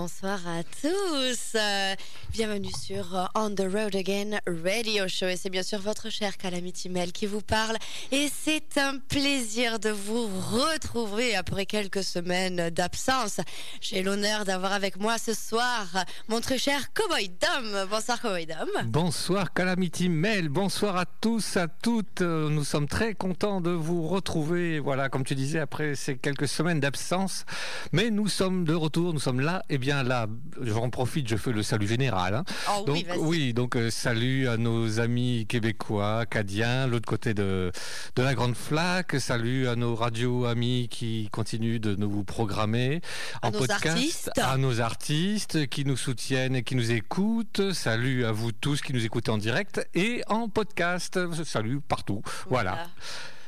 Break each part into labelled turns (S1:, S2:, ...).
S1: Bonsoir à tous. Euh, bienvenue sur euh, On the Road Again Radio Show. Et c'est bien sûr votre cher Calamity Mel qui vous parle. Et c'est un plaisir de vous retrouver après quelques semaines d'absence. J'ai l'honneur d'avoir avec moi ce soir mon très cher Cowboy Dom. Bonsoir Cowboy Dom.
S2: Bonsoir Calamity Mel. Bonsoir à tous, à toutes. Nous sommes très contents de vous retrouver. Voilà, comme tu disais, après ces quelques semaines d'absence. Mais nous sommes de retour. Nous sommes là et eh bien là, j'en profite, je fais le salut général. Hein.
S1: Oh
S2: donc oui, donc euh, salut à nos amis québécois, cadiens, l'autre côté de de la Grande Flaque. Salut à nos radios amis qui continuent de nous programmer
S1: en podcast,
S2: à nos artistes qui nous soutiennent et qui nous écoutent. Salut à vous tous qui nous écoutez en direct et en podcast. Salut partout. voilà.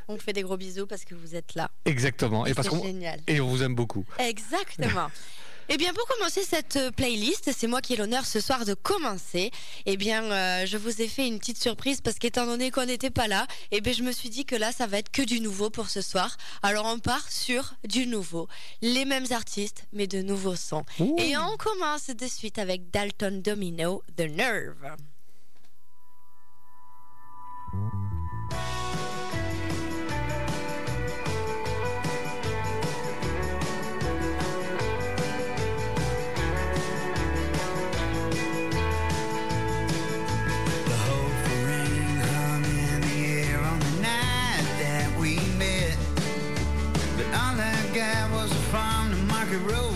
S1: On fait des gros bisous parce que vous êtes là.
S2: Exactement.
S1: Et,
S2: parce qu'on et on vous aime beaucoup.
S1: Exactement. Eh bien, pour commencer cette euh, playlist, c'est moi qui ai l'honneur ce soir de commencer. Eh bien, euh, je vous ai fait une petite surprise parce qu'étant donné qu'on n'était pas là, eh bien, je me suis dit que là, ça va être que du nouveau pour ce soir. Alors, on part sur du nouveau. Les mêmes artistes, mais de nouveaux sons. Et on commence de suite avec Dalton Domino, The Nerve. rock and roll.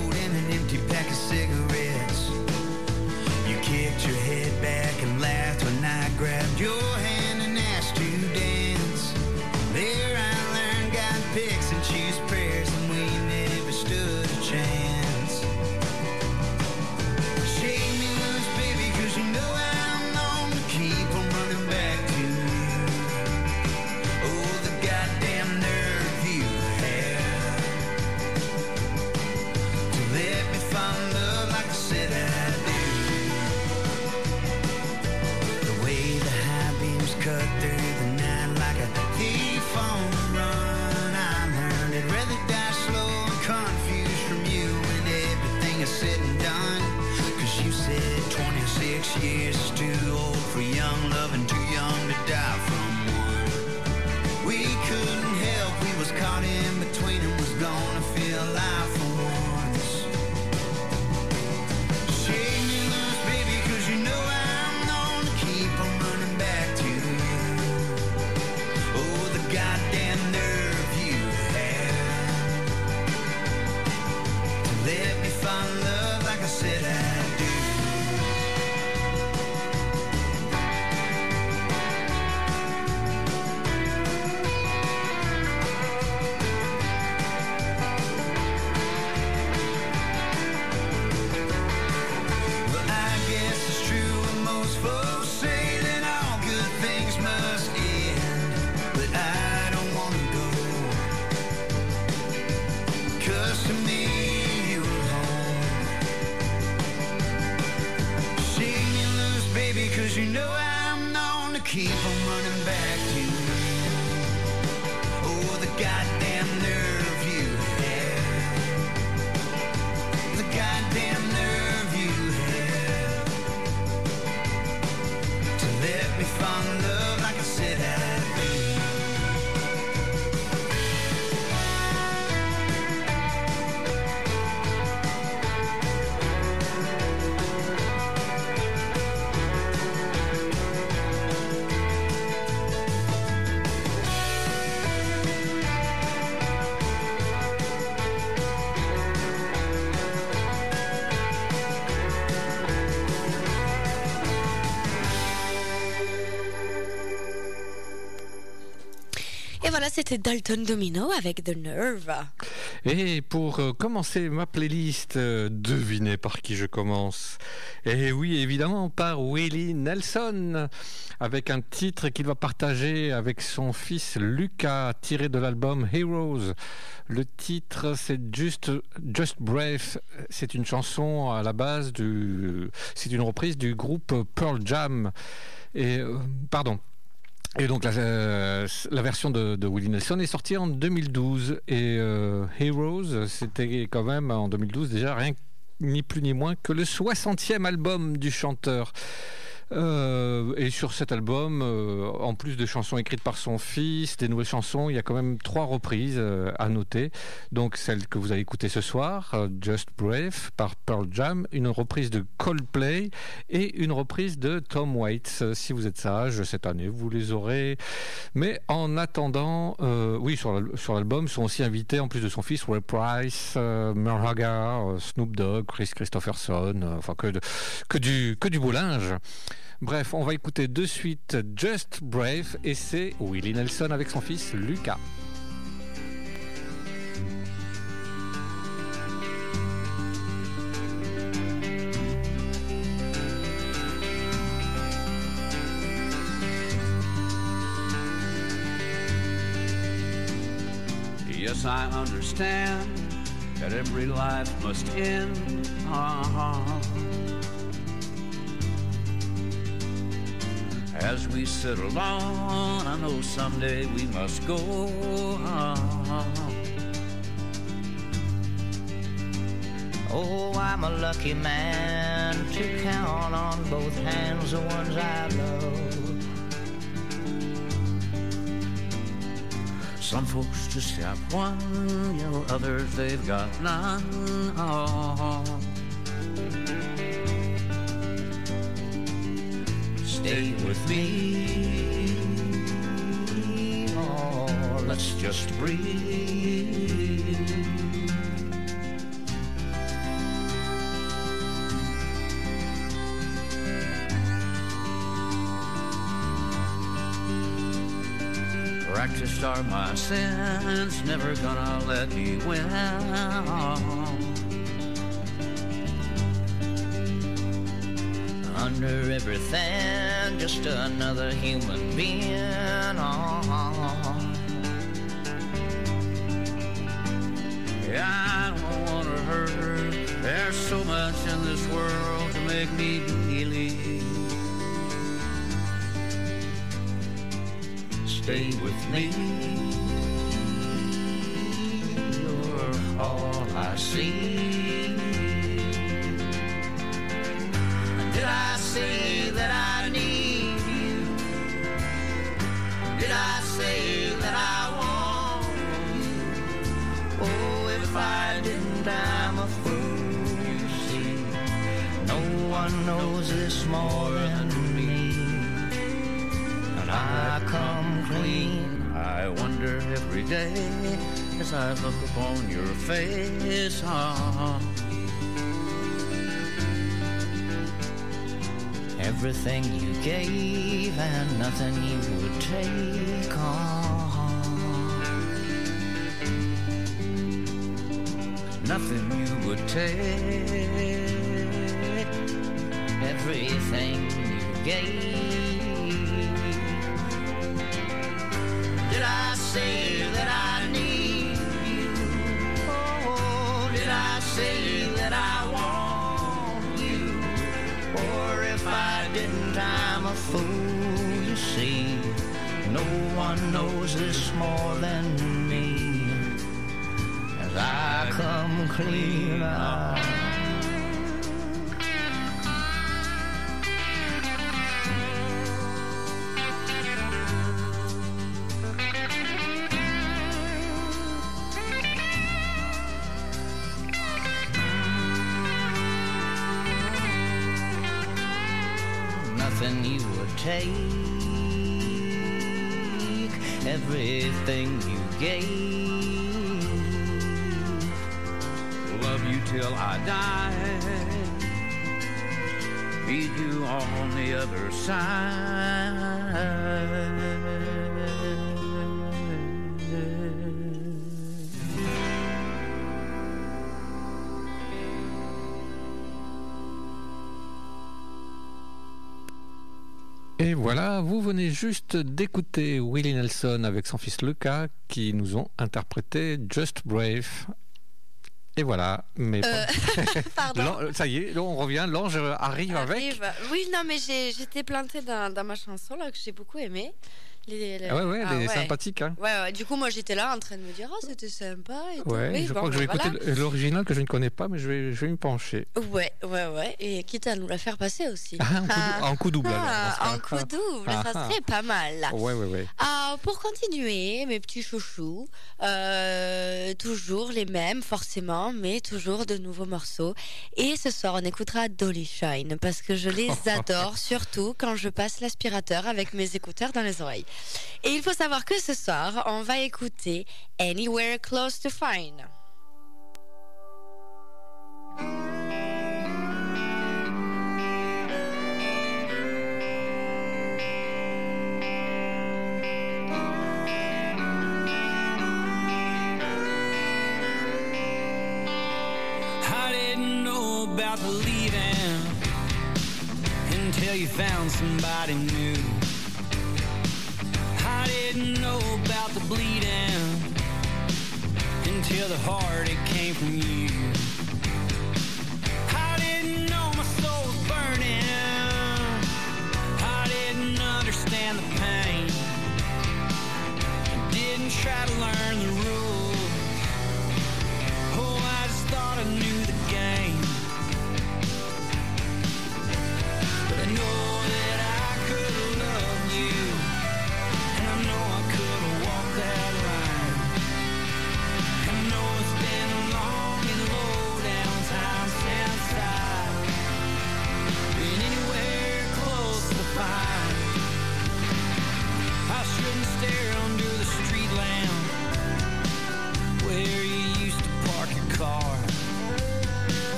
S1: C'était Dalton Domino avec The Nerve.
S2: Et pour euh, commencer ma playlist, euh, devinez par qui je commence. Et oui, évidemment, par Willie Nelson, avec un titre qu'il va partager avec son fils Lucas, tiré de l'album Heroes. Le titre, c'est Just, Just Brave. C'est une chanson à la base du. C'est une reprise du groupe Pearl Jam. Et, euh, pardon, et donc la, euh, version de, de, Willie Nelson est sortie en 2012 et euh, Heroes c'était quand même en 2012 déjà rien
S3: ni plus ni moins que le 60e album du chanteur. Euh, et sur cet album, euh, en plus des chansons écrites par son fils, des nouvelles chansons, il y a quand même trois reprises euh, à noter. Donc celle que vous avez écoutée ce soir, Just Brave par Pearl Jam, une reprise de Coldplay et une reprise de Tom Waits. Si vous êtes sage cette année, vous les aurez. Mais en attendant, oui, sur l'album sont aussi invités, en plus de son fils, Ray Price, Merle Haggard, Snoop Dogg, Chris Christopherson, enfin que, que, du, que du beau linge. Bref, on va écouter de suite Just Brave et c'est Willie Nelson avec son fils Lucas. Yes, I understand that every life must end. Uh-huh. As we sit on, I know someday we must go on. Oh, I'm a lucky man to count on both hands the ones I love. Some folks just have one, you know, others they've got none. Oh. Stay with me. Oh, let's just breathe. Practiced are my sins, never gonna let me win. Under everything, just another human being. Oh. I don't want to hurt her. There's so much in this world to make me believe. Stay with me. You're all I see. Did I say that I need you? Did I say that I want you? Oh, if I didn't, I'm a fool, you see. No one knows this more than me. And I come clean. I wonder every day as I look upon your face. Oh, Everything you gave and nothing you would take on. Nothing you would take. Everything you gave. Fool, you see. No one knows this more than me. As I come clean out. Take, everything you gave. Love you till I die. Meet you on the other side. Voilà, vous venez juste d'écouter Willie Nelson avec son fils Lucas qui nous ont interprété Just Brave. Et voilà, mais
S4: Euh, pardon.
S3: Ça y est, on revient, l'ange arrive avec.
S4: Oui, non, mais j'étais plantée dans, dans ma chanson là que j'ai beaucoup aimée. Les, les-
S2: Ah ouais, ouais,
S4: Ah
S2: elle est sympathique. Hein.
S4: Ouais, ouais, du coup, moi j'étais là en train de me dire, oh, c'était sympa. Et tout.
S2: Ouais,
S4: Oui,
S2: je
S4: bon,
S2: crois que je vais écouter l'original que je ne connais pas, mais je vais, je vais m'y pencher.
S4: Ouais, ouais, ouais. Et quitte à nous la faire passer aussi.
S2: Ah, en, coup,
S4: Ah.
S2: en coup double alors.
S4: Ah, en coup double,
S2: Ah,
S4: ça
S2: ah.
S4: serait pas mal.
S2: Ouais, ouais, ouais.
S4: Ah, pour continuer, mes petits chouchous, euh, toujours les mêmes forcément, mais toujours de nouveaux morceaux. Et ce soir, on écoutera Dolly Shine parce que je les adore, surtout quand je passe l'aspirateur avec mes écouteurs dans les oreilles. Et il faut savoir que ce soir, on va écouter Anywhere Close to Fine.
S5: Until you found somebody new. Didn't know about the bleeding until the heartache came from you. I didn't know my soul was burning. I didn't understand the pain. Didn't try to learn the rules.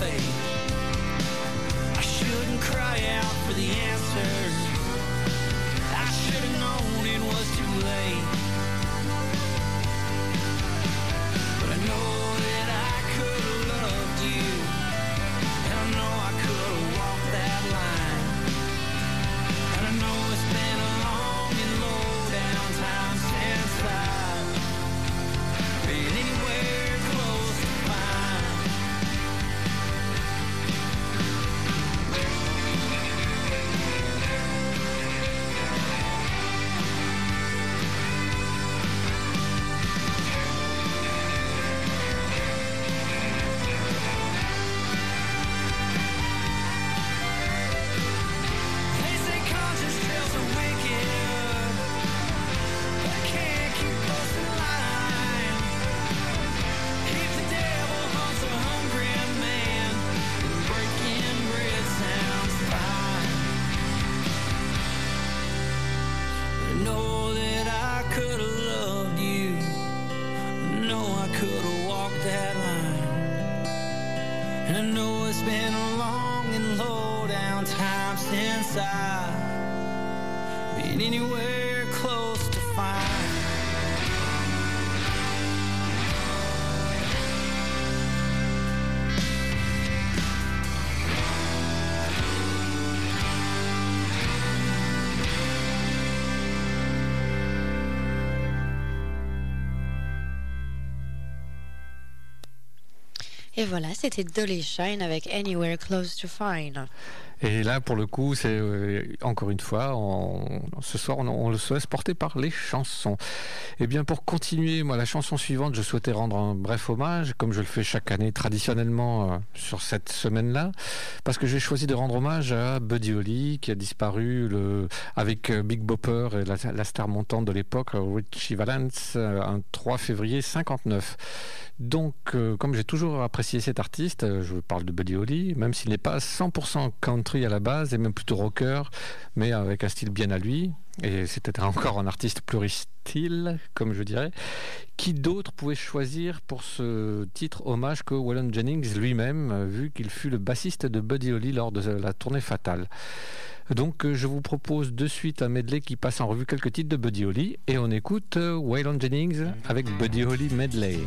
S5: Fate. I shouldn't cry out for the answers.
S4: Et voilà, c'était Dolly Shine avec Anywhere Close to Fine.
S2: Et là, pour le coup, c'est euh, encore une fois, ce soir, on, le se laisse porter par les chansons. Et bien, pour continuer, moi, la chanson suivante, je souhaitais rendre un bref hommage, comme je le fais chaque année traditionnellement euh, sur cette semaine-là, parce que j'ai choisi de rendre hommage à Buddy Holly, qui a disparu le, avec euh, Big Bopper et la, star montante de l'époque, Richie Valens, euh, un 3 février 59. Donc, comme j'ai toujours apprécié cet artiste, je parle de Buddy Holly, même s'il n'est pas 100% country à la base, et même plutôt rocker, mais avec un style bien à lui, et c'était encore un artiste pluristyle, comme je dirais, qui d'autre pouvait choisir pour ce titre hommage que Waylon Jennings lui-même, vu qu'il fut le bassiste de Buddy Holly lors de la tournée fatale. Donc euh, je vous propose de suite un medley qui passe en revue quelques titres de Buddy Holly, et on écoute euh, Waylon Jennings avec Buddy Holly Medley.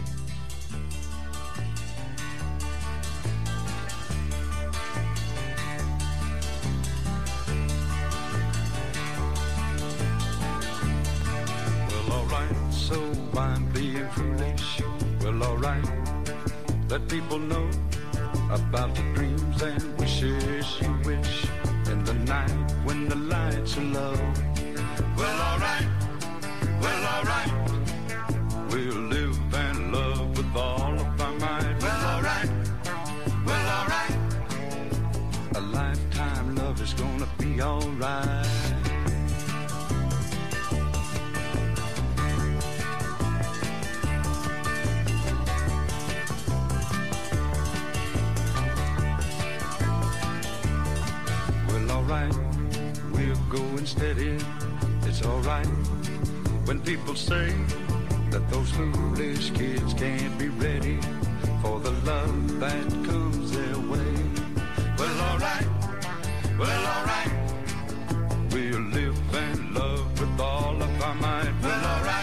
S6: So I'm being foolish. Well, alright, let people know about the dreams and wishes you wish in the night when the lights are low. Well, alright, well, alright, we'll live and love with all of our might. Well, alright, well, alright, a lifetime love is gonna be alright. Alright, we're going steady. It's alright when people say that those foolish kids can't be ready for the love that comes their way. Well, alright, well, alright, we'll live and love with all of our might. Well, alright,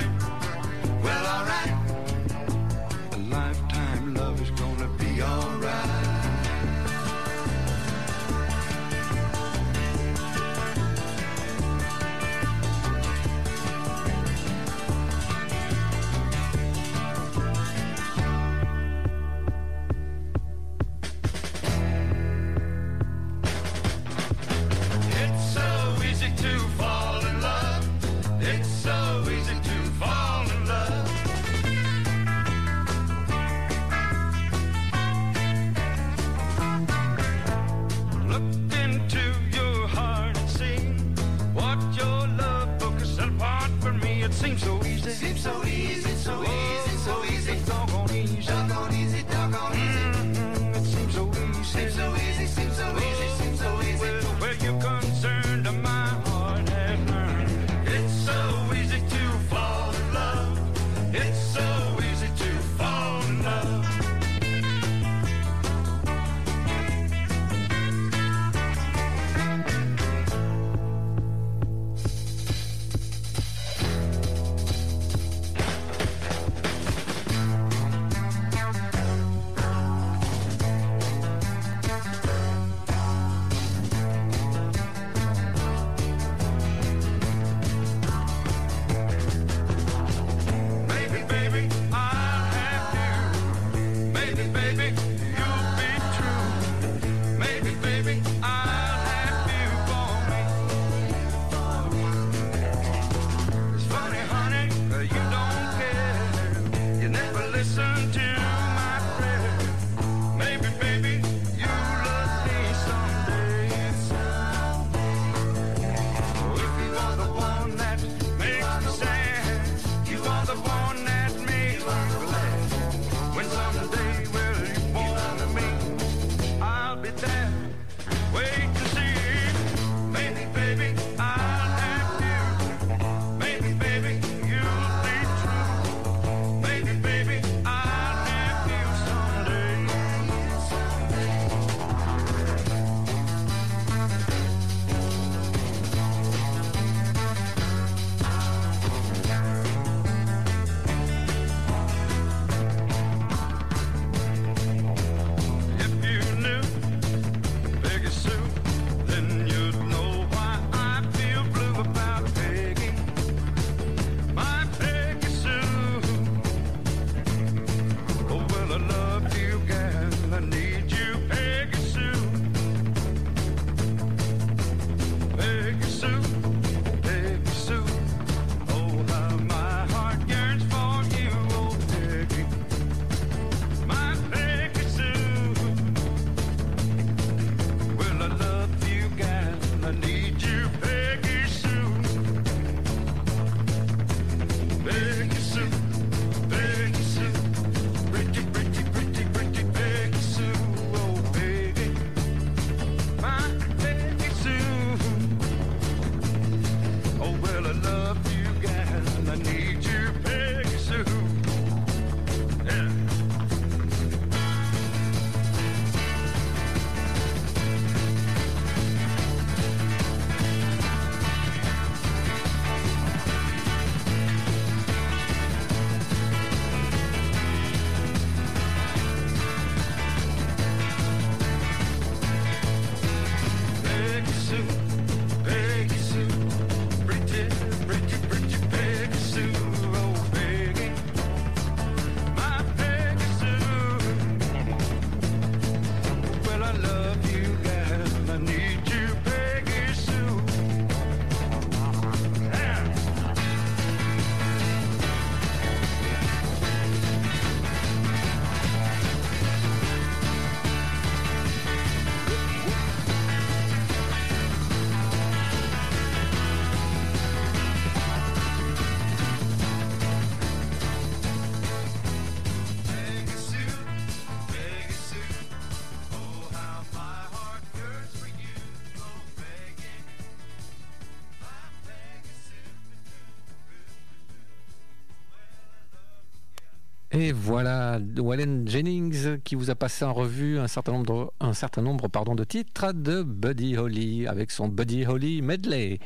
S2: Et voilà, Wallen Jennings qui vous a passé en revue un certain nombre, un certain nombre pardon, de titres de Buddy Holly avec son Buddy Holly medley.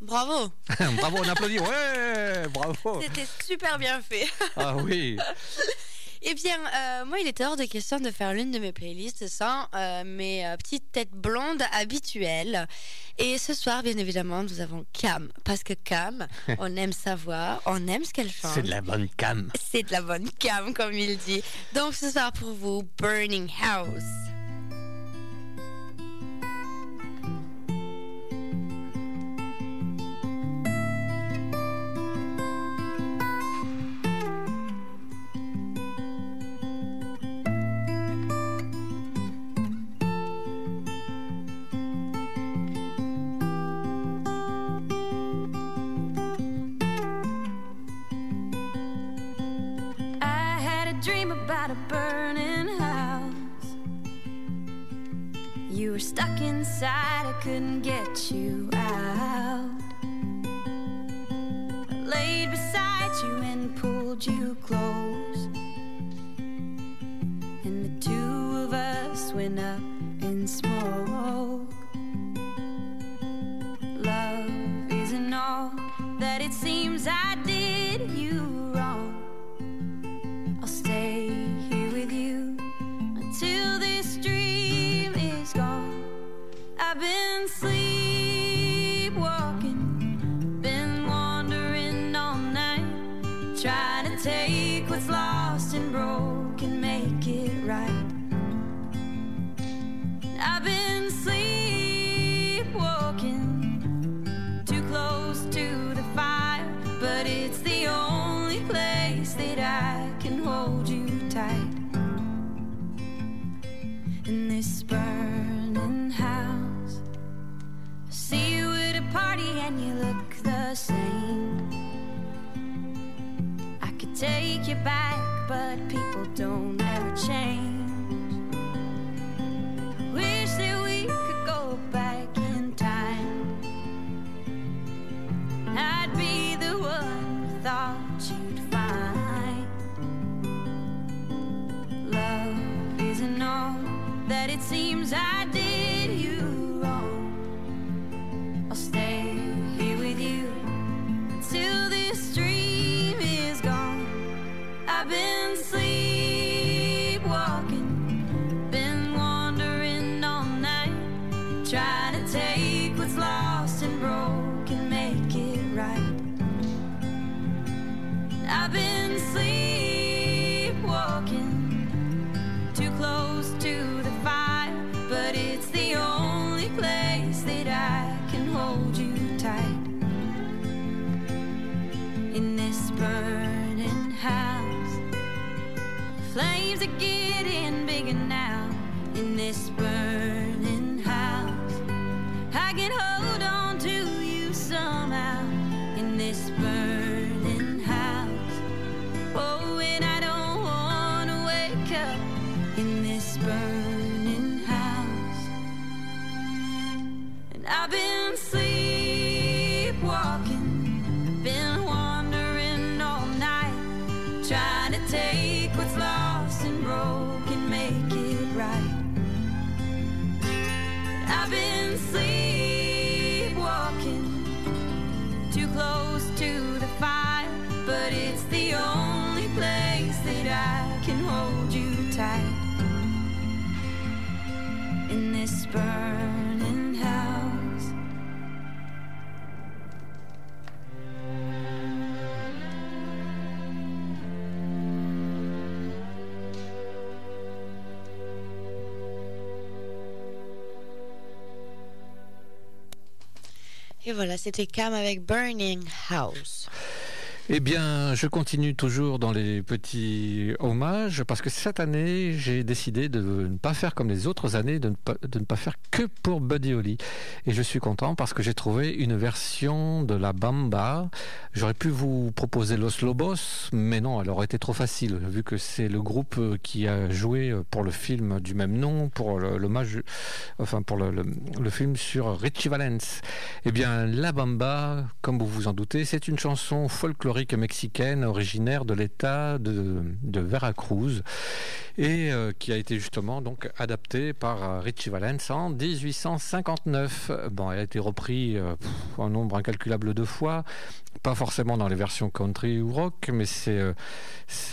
S4: Bravo,
S2: bravo, on applaudit. Ouais, bravo.
S4: c'était super bien fait.
S2: Ah oui.
S4: Eh bien, euh, moi, il était hors de question de faire l'une de mes playlists sans euh, mes euh, petites têtes blondes habituelles. Et ce soir, bien évidemment, nous avons Cam. Parce que Cam, on aime sa voix, on aime ce qu'elle chante.
S2: C'est de la bonne cam.
S4: C'est de la bonne Cam, comme il dit. Donc, ce soir, pour vous, Burning House.
S7: Were stuck inside, I couldn't get you out. I laid beside you and pulled you close. And the two of us went up in smoke. Love isn't all that it seems I did you but people
S4: Et voilà, c'était Cam avec Burning House.
S2: Eh bien, je continue toujours dans les petits hommages parce que cette année, j'ai décidé de ne pas faire comme les autres années, de ne pas, faire que pour Buddy Holly. Et je suis content parce que j'ai trouvé une version de la Bamba. J'aurais pu vous proposer Los Lobos, mais non, elle aurait été trop facile vu que c'est le groupe qui a joué pour le film du même nom, pour l'hommage, enfin pour le- le film sur Richie Valens. Eh bien, la Bamba, comme vous vous en doutez, c'est une chanson folklorique mexicaine originaire de l'État de, Veracruz et euh, qui a été justement donc adaptée par euh, Richie Valens en 1859. Bon, elle a été reprise euh, un nombre incalculable de fois, pas forcément dans les versions country ou rock, mais c'est euh,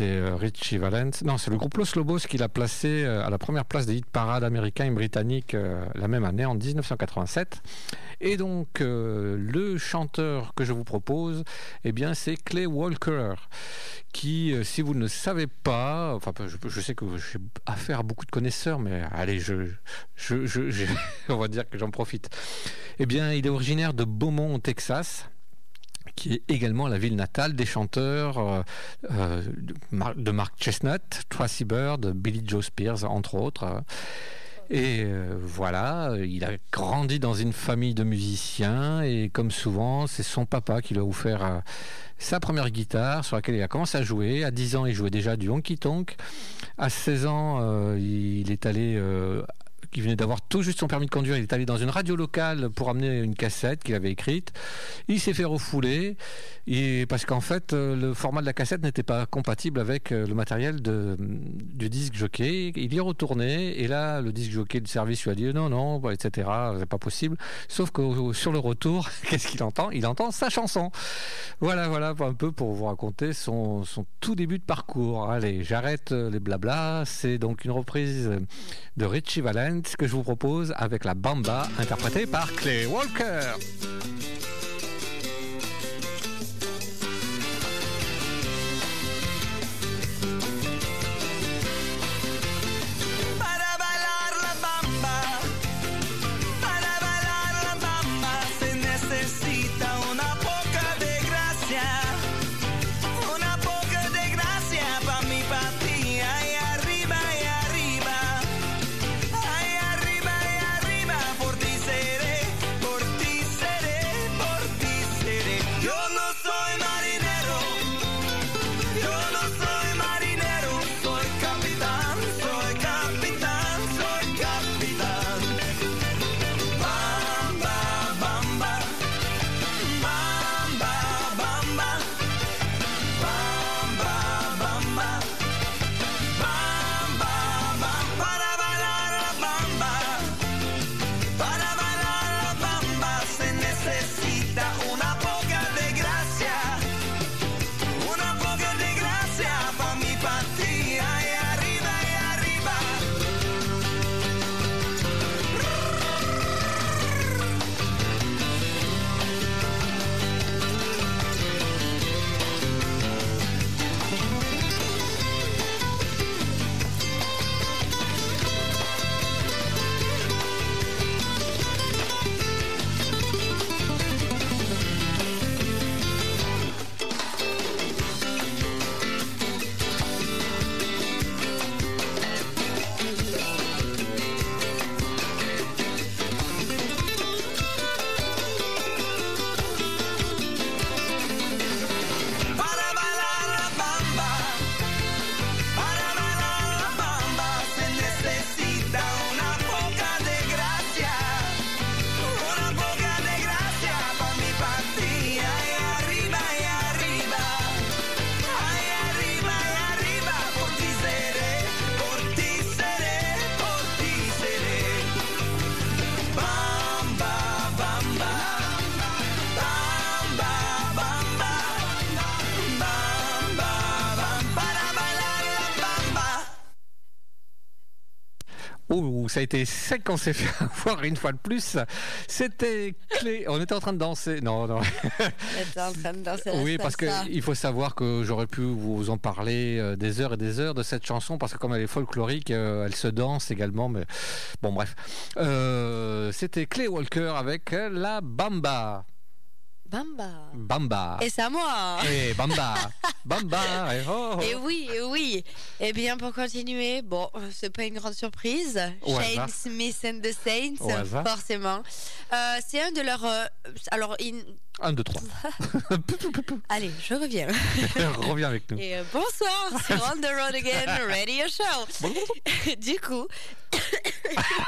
S2: euh, Richie Valens. Non, c'est le groupe Los Lobos qui l'a placé à la première place des hit parades américains et britanniques la même année, en 1987. Et donc, le chanteur que je vous propose, eh bien, c'est Clay Walker, qui, euh, si vous ne savez pas, enfin, je, sais que j'ai affaire à beaucoup de connaisseurs, mais allez, on va dire que j'en profite. Eh bien, il est originaire de Beaumont, au Texas qui est également la ville natale des chanteurs euh, euh, de Mark Chestnut, Tracy Bird, Billy Joe Spears, entre autres. Et euh, voilà, il a grandi dans une famille de musiciens et comme souvent, c'est son papa qui lui a offert euh, sa première guitare sur laquelle il a commencé à jouer. À 10 ans, il jouait déjà du honky tonk. À 16 ans, euh, il est allé euh, qui venait d'avoir tout juste son permis de conduire, il est allé dans une radio locale pour amener une cassette qu'il avait écrite. Il s'est fait refouler parce qu'en fait euh, le format de la cassette n'était pas compatible avec euh, le matériel de, du disque jockey. Il y est retourné et là le disque jockey de service lui a dit non non etc c'est pas possible. Sauf que sur le retour qu'est-ce qu'il entend? Il entend sa chanson. Voilà voilà un peu pour vous raconter son, son tout début de parcours. Allez j'arrête euh, les blabla. C'est donc une reprise de Richie Valens que je vous propose avec la bamba interprétée par Clay Walker. Ça a été sec qu'on s'est fait avoir une fois de plus. C'était clé. On était en train de danser. Non, non.
S4: T'es en train de danser
S2: Oui, parce qu'il faut savoir que j'aurais pu vous en parler euh, des heures et des heures de cette chanson, parce que comme elle est folklorique, euh, elle se danse également. Mais bon, bref. Euh, C'était Clay Walker avec la Bamba.
S4: Bamba.
S2: Bamba.
S4: Et c'est à moi.
S2: Eh, Bamba. Bamba. eh, oh.
S4: Et oui, et oui. Et bien pour continuer, bon, c'est pas une grande surprise. Shane. Smith and the Saints, forcément. Euh, c'est un de leurs. Euh, alors,
S2: Un, deux, trois.
S4: Allez, je reviens.
S2: Reviens avec nous.
S4: Et euh, bonsoir, c'est On the Road Again Radio Show. du coup,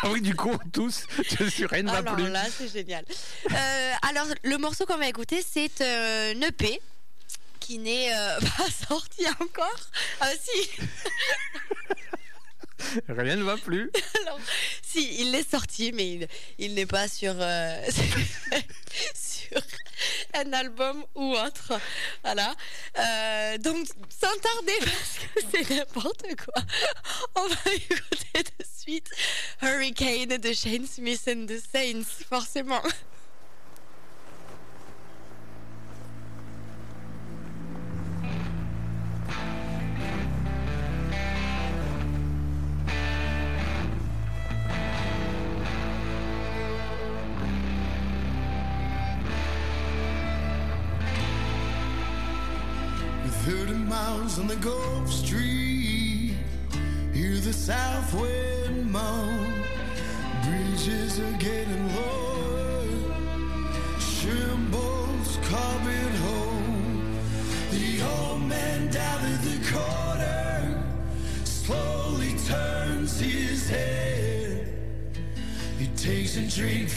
S2: ah oui, du coup, tous, je suis rien ne va
S4: alors
S2: plus.
S4: là, c'est génial. Alors, le morceau qu'on va écouter, c'est euh, un qui n'est pas sorti encore. Ah si,
S2: Rien ne va plus
S4: si, il l'est sorti, mais il, n'est pas euh, sur, un album ou autre. Voilà. Euh, donc, sans tarder, parce que c'est n'importe quoi, on va écouter de suite Hurricane de Shane Smith and the Saints, forcément.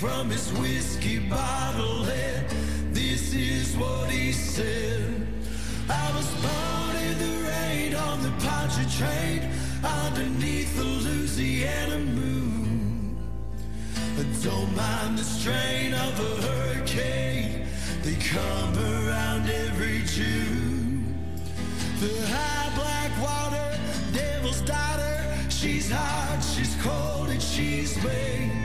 S8: from his whiskey bottle and this is what he said. I was born in the rain on the Poncha train underneath the Louisiana moon. But don't mind the strain of a hurricane, they come around every June. The high black water, devil's daughter, she's hot, she's cold, and she's made.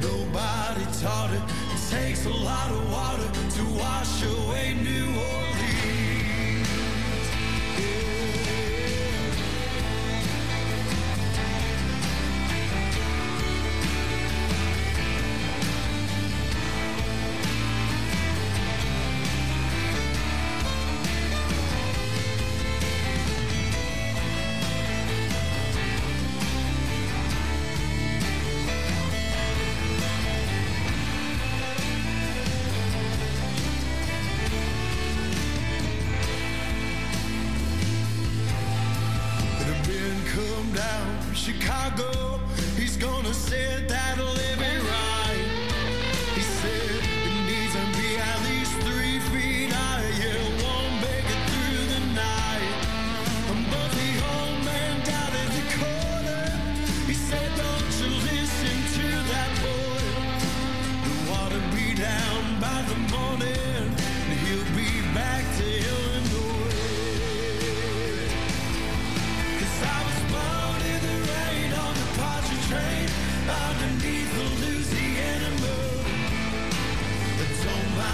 S8: Nobody taught it. It takes a lot of water to wash away New Orleans.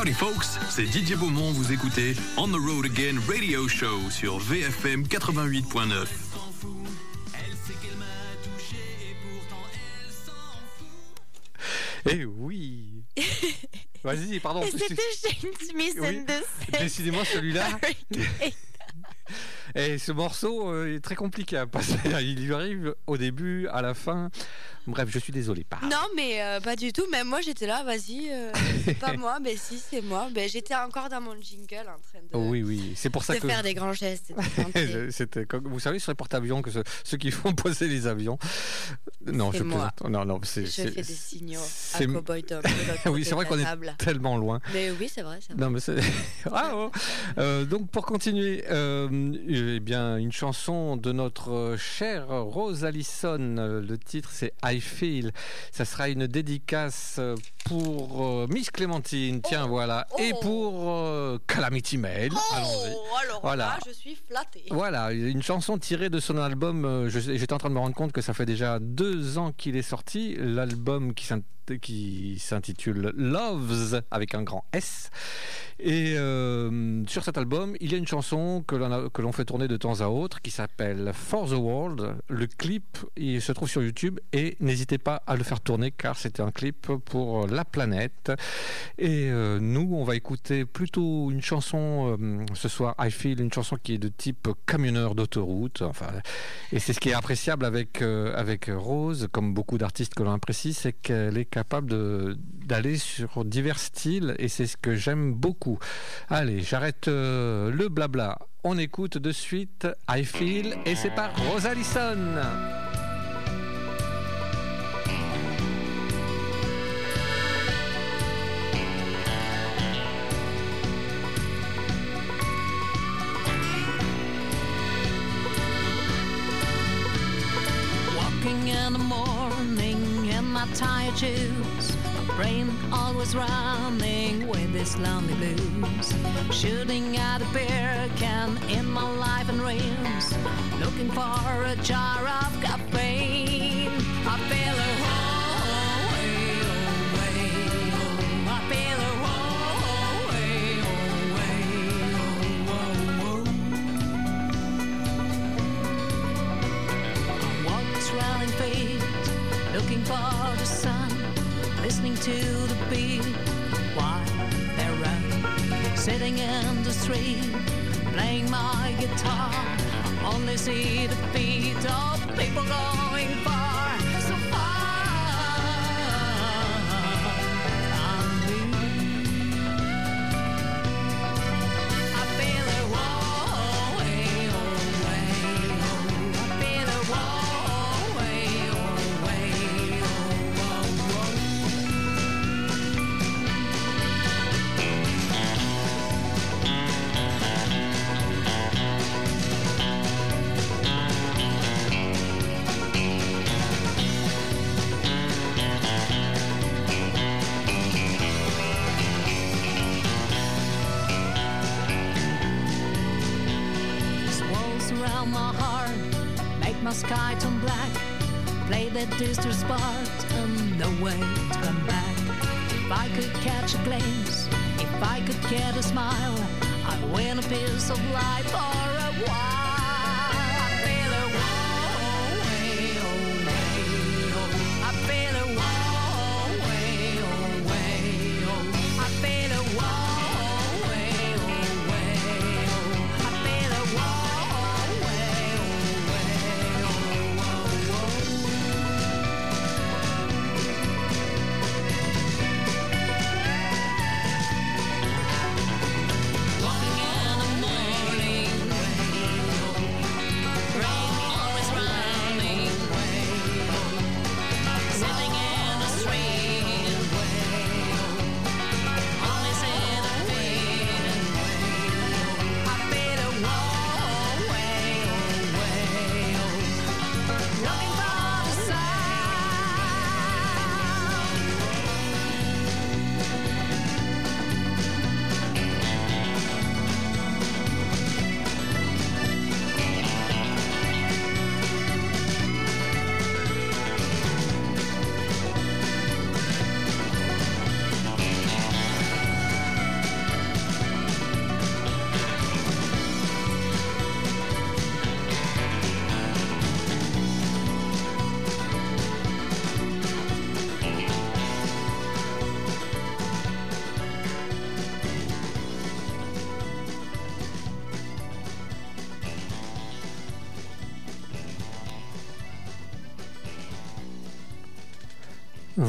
S9: Howdy folks, c'est Didier Beaumont, vous écoutez On the Road Again Radio Show sur VFM 88.9.
S2: Eh oui Vas-y, pardon.
S4: C'était Shane Smith
S2: Oui.
S4: and the
S2: Décidément, celui-là. Et ce morceau euh, est très compliqué à passer. Il lui arrive au début, à la fin. Bref, je suis désolé.
S4: Non, mais euh, pas du tout. Même moi, j'étais là, vas-y, euh, pas moi, mais si, c'est moi. Ben, j'étais encore dans mon jingle en train de,
S2: Oh oui, oui, c'est pour ça
S4: de
S2: que.
S4: faire des grands gestes.
S2: C'était vous savez sur les porte-avions que ce- ceux qui font poser les avions. Non, je
S4: moi.
S2: plaisante. Non, non, c'est.
S4: Je fais des signaux à Cowboy Tom.
S2: Oui, c'est vrai qu'on est tellement loin.
S4: Mais oui, c'est vrai.
S2: Non, mais c'est. Bravo Euh, Donc, pour continuer, euh, eh bien, une chanson de notre euh, chère Rose Allison. Euh, Le titre, c'est I Feel. Ça sera une dédicace euh, pour euh, Miss Clémentine. Tiens, voilà. Et
S4: Oh.
S2: pour euh, Calamity Mail.
S4: Oh, alors
S2: Voilà.
S4: là, je suis flattée.
S2: Voilà, une chanson tirée de son album. euh, J'étais en train de me rendre compte que ça fait déjà deux ans qu'il est sorti. L'album qui s'int- qui s'intitule Loves avec un grand S. Et euh, sur cet album, il y a une chanson que l'on fait tourner de temps à autre qui s'appelle For the World. Le clip, il se trouve sur YouTube et n'hésitez pas à le faire tourner car c'était un clip pour la planète. Et euh, nous, on va écouter plutôt une chanson euh, ce soir, I Feel, une chanson qui est de type camionneur d'autoroute. Enfin, et c'est ce qui est appréciable avec, euh, avec Rose, comme beaucoup d'artistes que l'on apprécie, c'est qu'elle est capable d'aller sur divers styles et c'est ce que j'aime beaucoup. Allez, j'arrête le blabla. On écoute de suite I Feel et c'est par Rose Allison.
S10: Walking in the morning in my tired shoes. Brain always running with this lonely blues. Shooting at a beer can in my life and dreams. Looking for a jar of caffeine. I feel a whole way away. I feel a way away. Oh, oh, oh. Walks running feet, looking for the sun, listening to the beat while they run. Sitting in the street, playing my guitar, I only see the feet of people going far,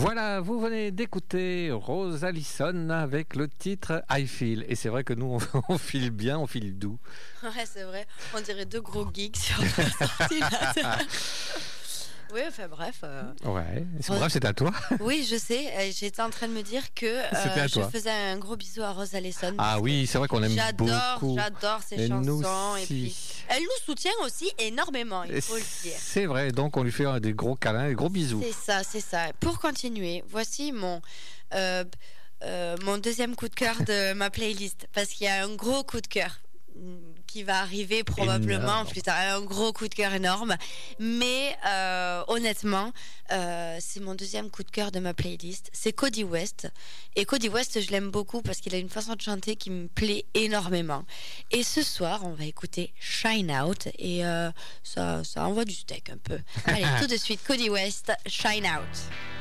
S2: Voilà, vous venez d'écouter Rose Allison avec le titre I Feel. Et c'est vrai que nous, on, on file bien, on file doux.
S5: Ouais, c'est vrai. On dirait deux gros geeks sur la sortie. Oui, enfin bref. euh,
S2: Ouais, bref, c'est à toi?
S5: Oui, je sais. euh, J'étais en train de me dire que euh, je faisais un gros bisou à Rose Allison.
S2: Ah oui, c'est vrai qu'on aime
S5: J'adore,
S2: beaucoup.
S5: j'adore ses
S2: Et
S5: chansons. Et puis, elle nous soutient aussi énormément, il faut le dire.
S2: C'est vrai, donc on lui fait des gros câlins, des gros bisous.
S5: C'est ça, c'est ça. Pour continuer, voici mon, euh, mon deuxième coup de cœur de ma playlist. Parce qu'il y a un gros coup de cœur qui va arriver probablement
S2: Énorme.
S5: plus tard. Un gros coup de cœur énorme. Mais euh, honnêtement, euh, c'est mon deuxième coup de cœur de ma playlist. C'est Cody West. Et Cody West, je l'aime beaucoup parce qu'il a une façon de chanter qui me plaît énormément. Et ce soir, on va écouter Shine Out. Et euh, ça, ça envoie du steak un peu. Allez, tout de suite, Cody West, Shine Out.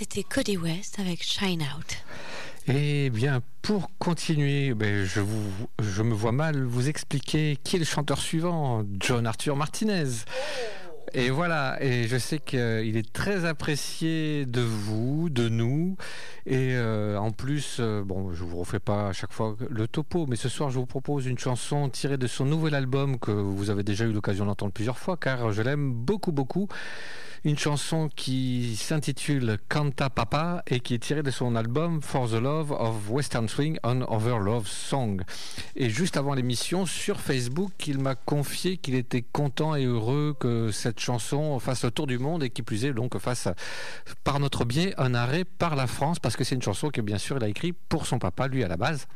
S5: C'était Cody West avec Shine Out.
S2: Eh bien, pour continuer, ben, je, je me vois mal vous expliquer qui est le chanteur suivant, John Arthur Martinez. Et voilà, et je sais qu'il est très apprécié de vous, de nous. Et euh, en plus, euh, bon, je vous refais pas à chaque fois le topo, mais ce soir, je vous propose une chanson tirée de son nouvel album que vous avez déjà eu l'occasion d'entendre plusieurs fois, car je l'aime beaucoup, beaucoup. Une chanson qui s'intitule Canta Papa et qui est tirée de son album For the Love of Western Swing on Over Love Song. Et juste avant l'émission, sur Facebook, il m'a confié qu'il était content et heureux que cette chanson fasse le tour du monde et qui plus est donc fasse par notre biais un arrêt par la France parce que c'est une chanson que bien sûr il a écrit pour son papa, lui à la base.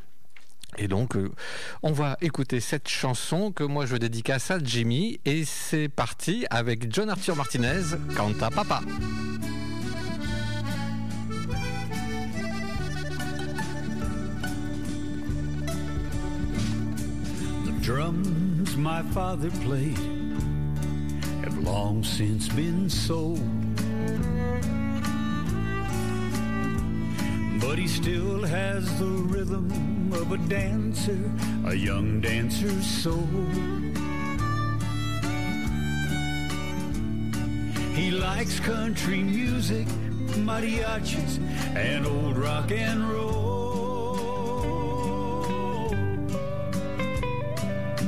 S2: Et donc, euh, on va écouter cette chanson que moi je dédicace à Jimmy. Et c'est parti avec John Arthur Martinez, Canta Papa.
S11: The drums my father played have long since been sold. But he still has the rhythm of a dancer, a young dancer's soul. He likes country music, mariachis, and old rock and roll.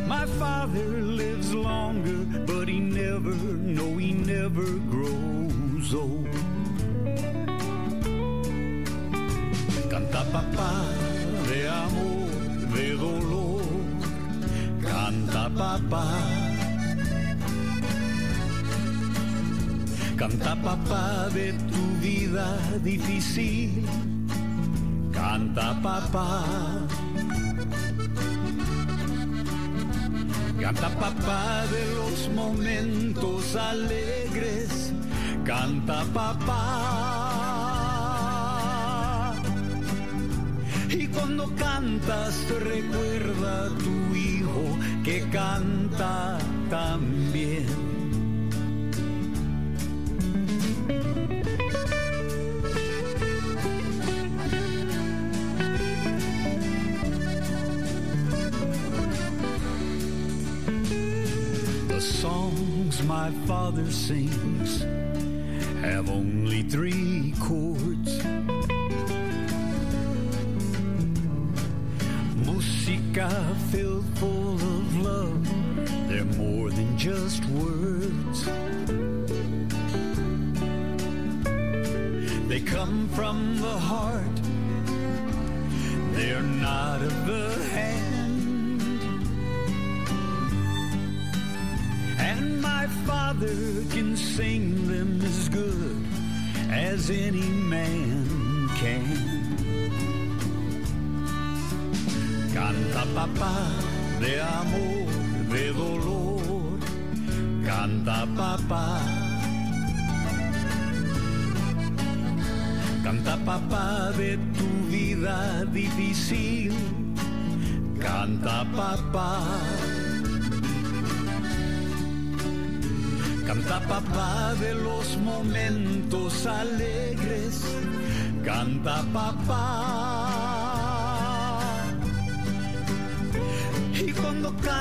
S11: My father lives longer, but he never, no, he never grows old. Papá de amor, de dolor. Canta papá. Canta papá de tu vida difícil. Canta papá. Canta papá de los momentos alegres. Canta papá. Cuando cantas recuerda a tu hijo que canta también. The songs my father sings have only three chords. De amor, de dolor. Canta papá. Canta papá de tu vida difícil. Canta papá. Canta papá de los momentos alegres. Canta papá.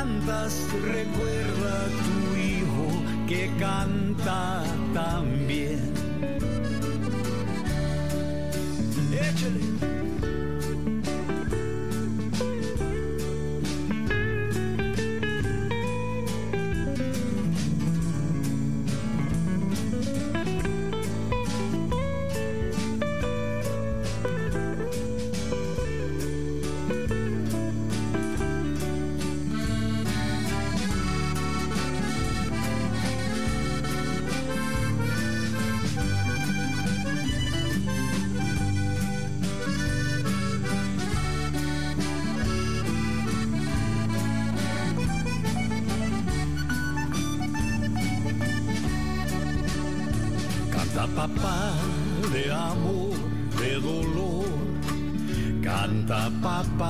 S11: Cantas recuerda a tu hijo que canta también. Échale. Papá de amor, de dolor. Canta papá.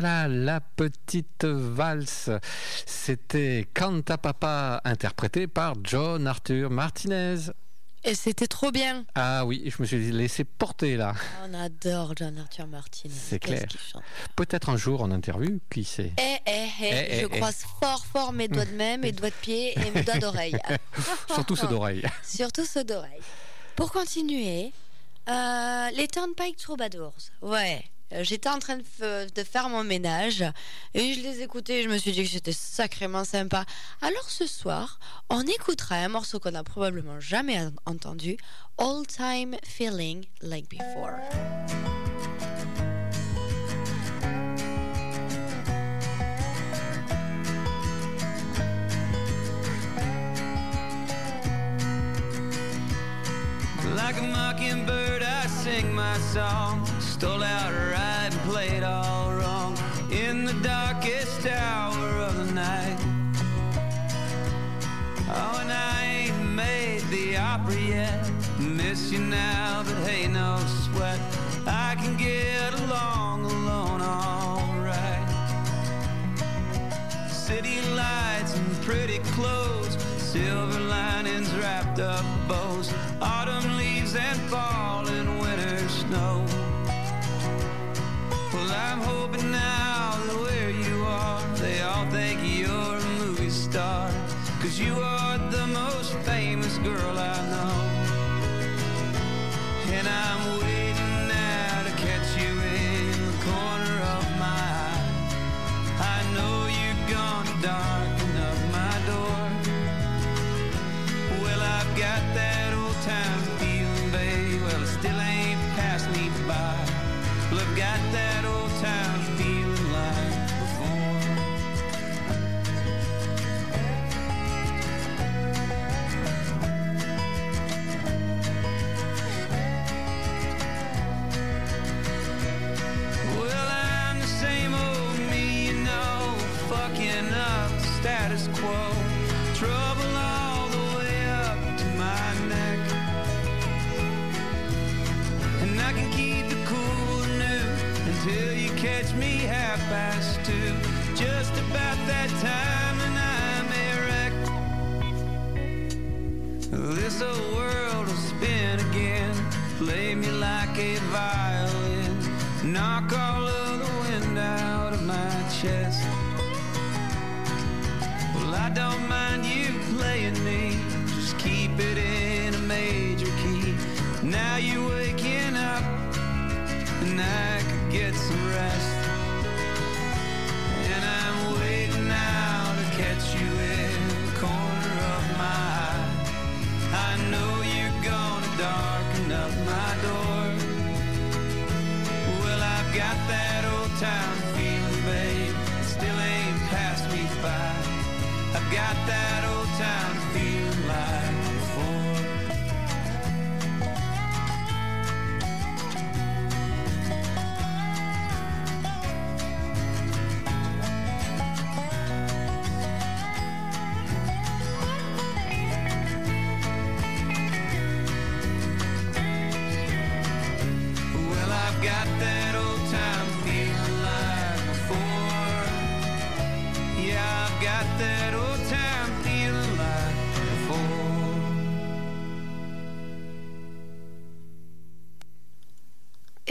S2: Voilà la petite valse. C'était Canta Papa, interprété par John Arthur Martinez.
S4: Et c'était trop bien.
S2: Ah oui, je me suis laissé porter là.
S4: On adore John Arthur Martinez.
S2: C'est clair. Peut-être un jour en interview, qui sait.
S4: Eh, eh, eh,
S2: Eh,
S4: je
S2: eh,
S4: croise fort, fort mes doigts de main, mes doigts de pied et mes doigts d'oreille.
S2: Surtout ceux d'oreille.
S4: Surtout ceux d'oreille. Pour continuer, euh, les Turnpike Troubadours. Ouais. Euh, J'étais en train de, faire mon ménage et je les écoutais et je me suis dit que c'était sacrément sympa. Alors ce soir, on écoutera un morceau qu'on n'a probablement jamais en- entendu, All Time Feeling Like Before.
S5: Like a mockingbird, I sing my song. Stole out right and played all wrong. In the darkest hour of the night. Oh, and I ain't made the opera yet. Miss you now, but hey, no sweat. I can get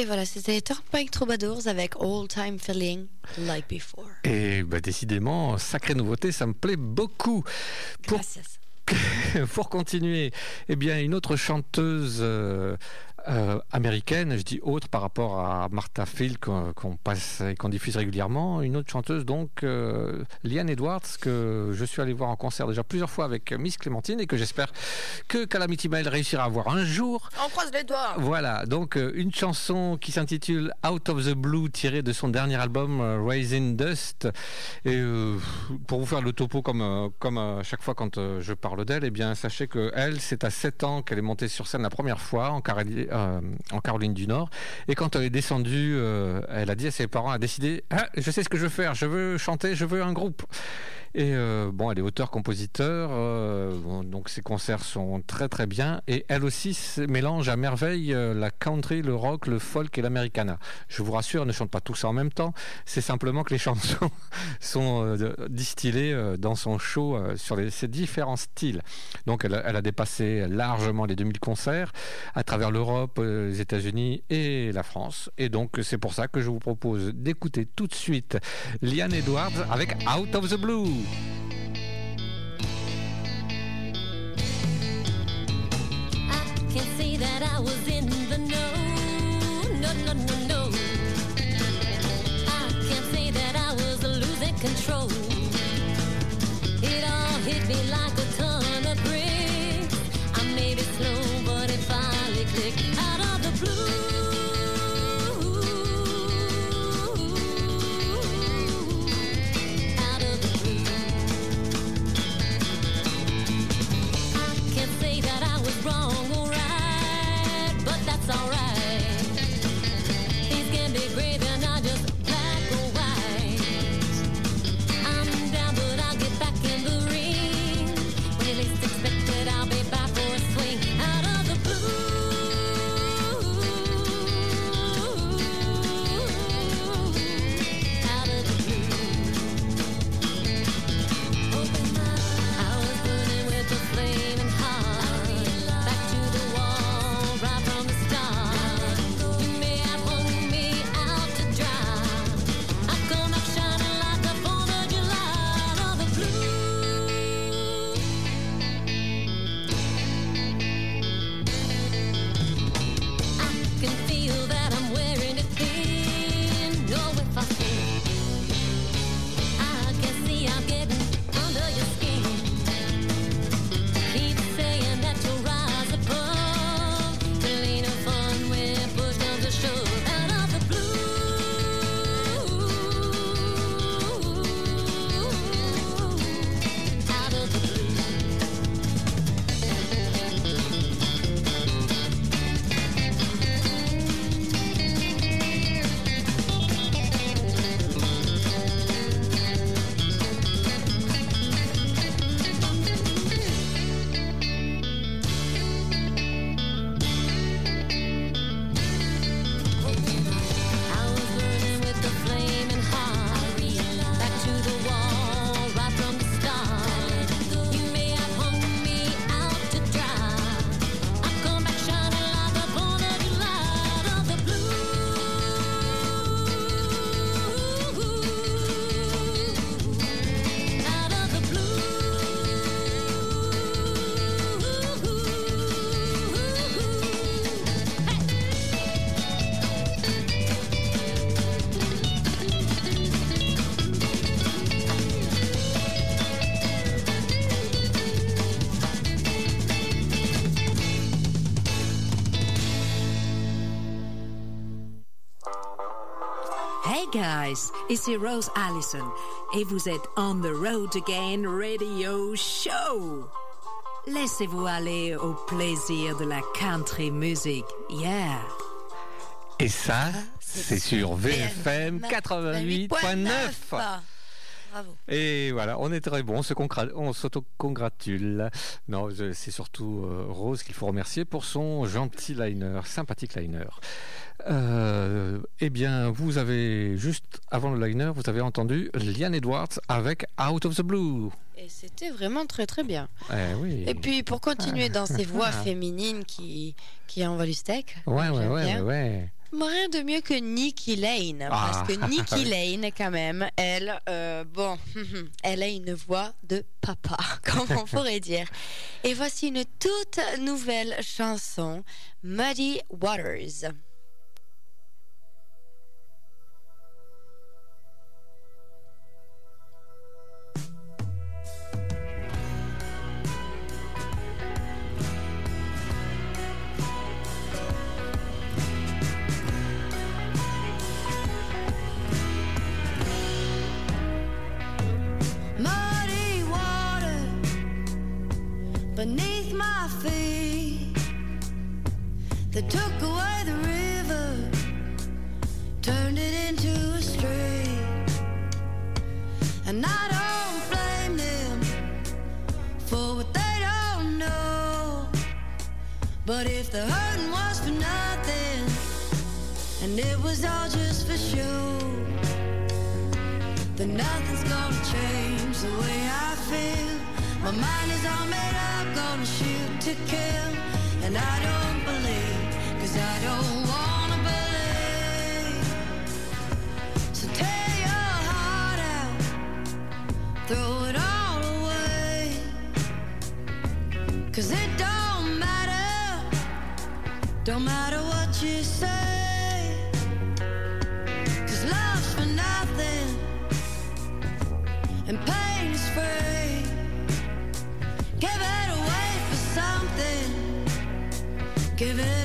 S4: voilà, c'était Turnpike Troubadours avec All Time Feeling Like Before.
S2: Et bah, décidément, sacrée nouveauté, ça me plaît beaucoup. Pour
S4: Gracias.
S2: pour continuer, eh bien, une autre chanteuse euh, euh, américaine, je dis autre par rapport à Martha Field qu'on passe et qu'on diffuse régulièrement. Une autre chanteuse, donc euh, Liane Edwards, que je suis allé voir en concert déjà plusieurs fois avec Miss Clémentine et que j'espère que Calamity Mail réussira à voir un jour.
S4: On croise les doigts.
S2: Voilà, donc euh, une chanson qui s'intitule Out of the Blue, tirée de son dernier album euh, Raising Dust. Et pour vous faire le topo comme, comme à chaque fois quand je parle d'elle, eh bien sachez que elle, c'est à 7 ans qu'elle est montée sur scène la première fois en, Caroli- euh, en Caroline du Nord. Et quand elle est descendue, euh, elle a dit à ses parents, a décidé, ah, je sais ce que je veux faire, je veux chanter, je veux un groupe. Et euh, bon, elle est auteur-compositeur, donc ses concerts sont très très bien. Et elle aussi mélange à merveille la country, le rock, le folk et l'americana. Je vous rassure, elle ne chante pas tout ça en même temps. C'est simplement que les chansons sont distillées dans son show sur les- ces différents styles. Donc elle, elle a dépassé largement les 2000 concerts à travers l'Europe, euh, les États-Unis et la France. Et donc c'est pour ça que je vous propose d'écouter tout de suite Liane Edwards avec Out of the Blue.
S12: Control. It all hit me like
S10: Guys, ici Rose Allison et vous êtes On the Road Again Radio Show. Laissez-vous aller au plaisir de la country music. Yeah.
S2: Et ça, c'est sur VFM 88.9. Et voilà, on est très bon, on s'auto-congratule. Non, c'est surtout euh, Rose qu'il faut remercier pour son gentil liner, sympathique liner. Euh, eh bien, vous avez, juste avant le liner, vous avez entendu Liane Edwards avec Out of the Blue.
S4: Et c'était vraiment très très bien.
S2: Eh oui.
S4: Et puis pour continuer dans ces voix féminines qui, qui envoient du steak.
S2: Ouais, ouais, ouais, ouais,
S4: Rien de mieux que Nikki Lane.
S2: Ah.
S4: Parce que Nikki Lane, quand même, elle, euh, bon, elle a une voix de papa, comme on pourrait dire. Et voici une toute nouvelle chanson, Muddy Waters.
S13: Beneath my feet that took away the river, turned it into a stream. And I don't blame them for what they don't know. But if the hurting was for nothing, and it was all just for show then nothing's gonna change the way I feel. My mind is all made up, gonna shoot to kill. And I don't believe, cause I don't wanna believe. So tear your heart out, throw it all away. Cause it don't matter, don't matter what you say. Give it.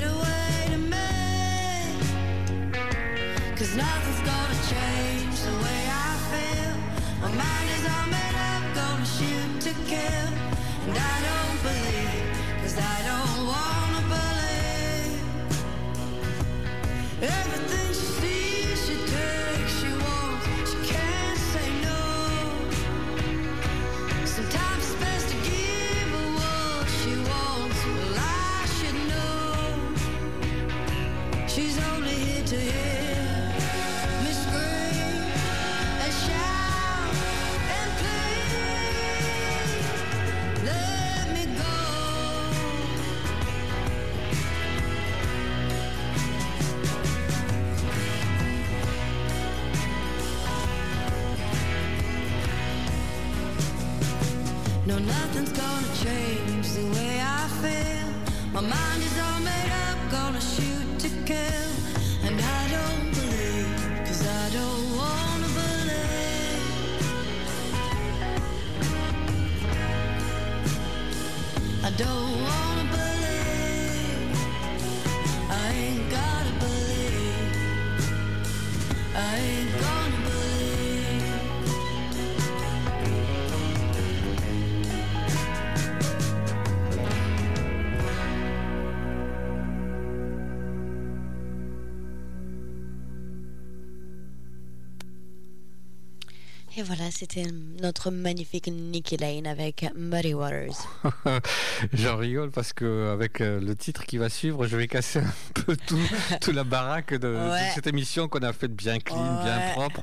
S4: Et voilà, c'était notre magnifique Nikki Lane avec Muddy Waters.
S2: J'en rigole parce que avec euh, le titre qui va suivre, je vais casser un peu tout, toute la baraque de, cette émission qu'on a faite bien clean, bien propre.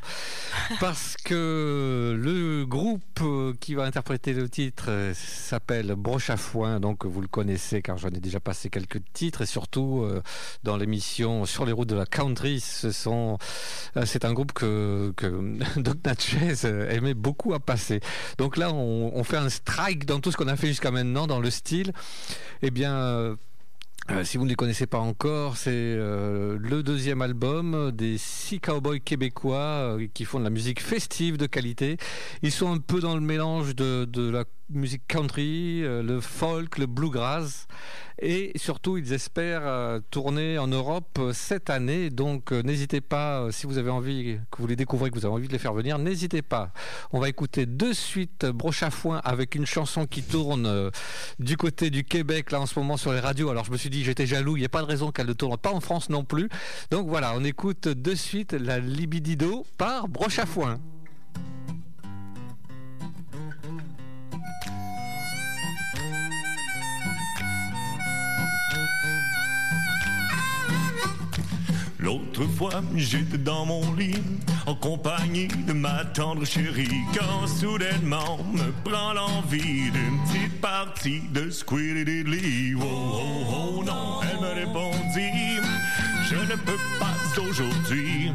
S2: Parce que le groupe euh, qui va interpréter le titre euh, s'appelle Broche à foin, donc vous le connaissez car j'en ai déjà passé quelques titres et surtout dans l'émission Sur les routes de la country, ce sont c'est un groupe que, que Doc Natchez aimait beaucoup à Donc là, on, fait un strike dans tout ce qu'on a fait jusqu'à maintenant dans le style. Eh bien. euh, euh, si vous ne les connaissez pas encore, c'est euh, le deuxième album des six cowboys québécois qui font de la musique festive de qualité. Ils sont un peu dans le mélange de la musique country, euh, le folk, le bluegrass. Et surtout, ils espèrent euh, tourner en Europe euh, cette année. Donc, n'hésitez pas, si vous avez envie, que vous les découvrez, que vous avez envie de les faire venir, n'hésitez pas. On va écouter de suite Broche avec une chanson qui tourne du côté du Québec, là, en ce moment, sur les radios. Alors, je me suis dit, j'étais jaloux, il n'y a pas de raison qu'elle ne tourne pas en France non plus. Donc, voilà, on écoute de suite la Libidido par Broche.
S14: L'autre fois, j'étais dans mon lit, en compagnie de ma tendre chérie, quand soudainement me prend l'envie d'une petite partie de Squiddy Oh, oh, oh, non, elle me répondit, je ne peux pas aujourd'hui,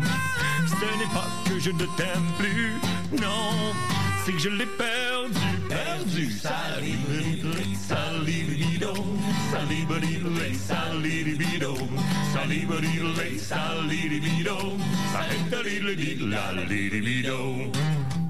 S14: ce n'est pas que je ne t'aime plus, non. Si que je l'ai perdu, perdu. Salibri, salibrido, salibri, salibrido, salibri, salibrido, salibri, salibrido.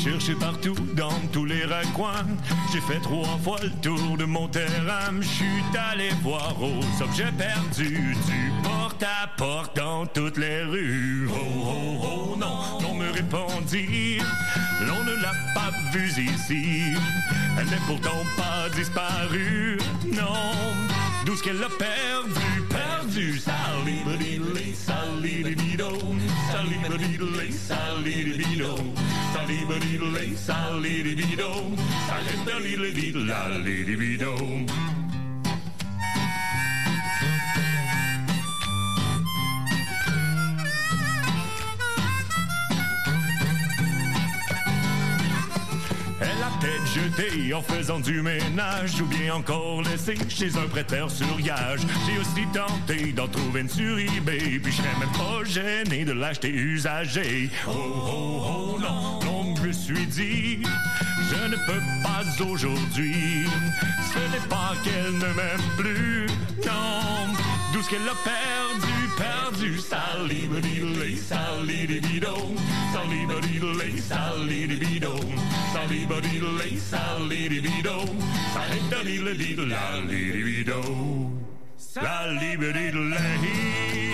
S14: Cherché partout dans tous les recoins. J'ai fait trois fois le tour de mon terrain. Je suis allé voir aux objets perdus du porte à porte dans toutes les rues. Oh oh oh non, l'on me répondit. L'on ne l'a pas vue ici. Elle n'est pourtant pas disparue. Non, d'où ce qu'elle a perdu, perdu. Salibadidley, salidido, Saliba diddle, salidibidom. Saliba diddle, diddle, diddle, diddle, diddle, jeté en faisant du ménage ou bien encore laissé chez un prêteur sur gage. J'ai aussi tenté d'en trouver une sur eBay, puis je serais même pas gêné de l'acheter usagé. Oh oh oh non, non, je me suis dit, je ne peux pas aujourd'hui. Ce n'est pas qu'elle ne m'aime plus, non, d'où ce qu'elle a perdu, perdu. Salibidididé, salididido, salibididé, salididido, salibididé, salididido, salidididé, la libido, la libido, la libido.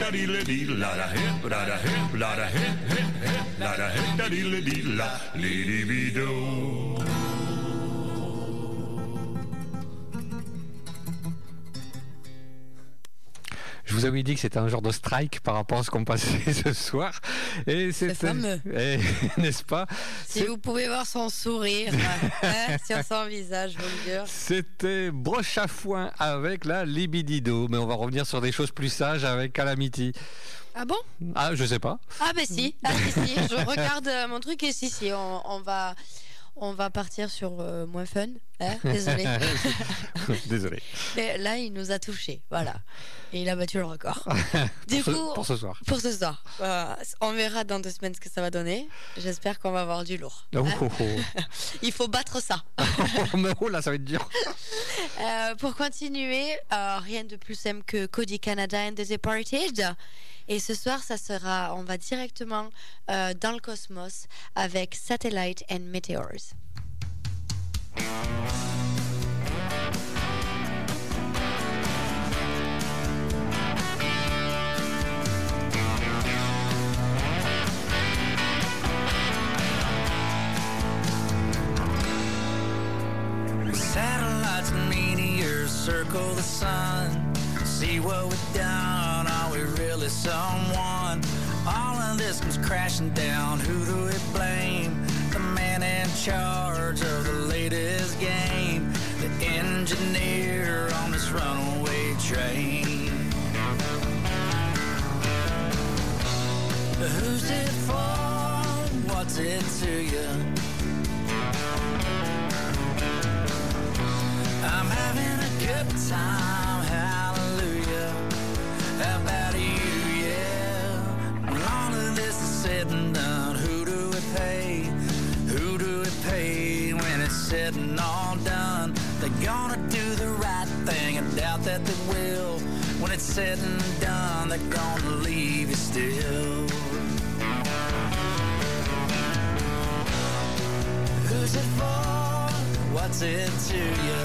S14: Da dee la dee la da hip la da hip la da hip hip hip la da hip da dee la dee la dee be do.
S2: Dit que c'était un genre de strike par rapport à ce qu'on passait ce soir. Et c'était-
S4: fameux.
S2: Et- N'est-ce pas?
S4: Si
S2: C'est-
S4: vous pouvez voir son sourire hein, sur son visage, vous.
S2: C'était broche à foin avec la libidido. Mais on va revenir sur des choses plus sages avec Calamity.
S4: Ah bon?
S2: Ah, je sais pas.
S4: Ah ben si, ah, si, si. je regarde euh, mon truc et si, si, on, on va, on va partir sur euh, moins fun. hein, Désolé.
S2: Désolé.
S4: Mais là, il nous a touchés, voilà. Et il a battu le record. Du
S2: pour, ce,
S4: coup,
S2: pour ce soir.
S4: pour ce soir, euh, on verra dans deux semaines ce que ça va donner. J'espère qu'on va avoir du lourd.
S2: Oh,
S4: hein.
S2: oh, oh.
S4: Il faut battre ça.
S2: Mais oh là, ça va être dur.
S4: Euh, pour continuer, euh, rien de plus simple que Cody Canada and the Departed. Et ce soir, ça sera, on va directement euh, dans le cosmos avec Satellite and Meteors.
S5: Satellites and meteors circle the sun. See what we've done. Really someone? All of this comes crashing down. Who do we blame? The man in charge of the latest game. The engineer on this runaway train. Who's it for? What's it to you? I'm having a good time, said and done, they're gonna leave you still. Who's it for? What's it to you?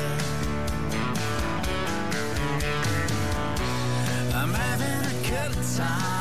S5: I'm having a good time.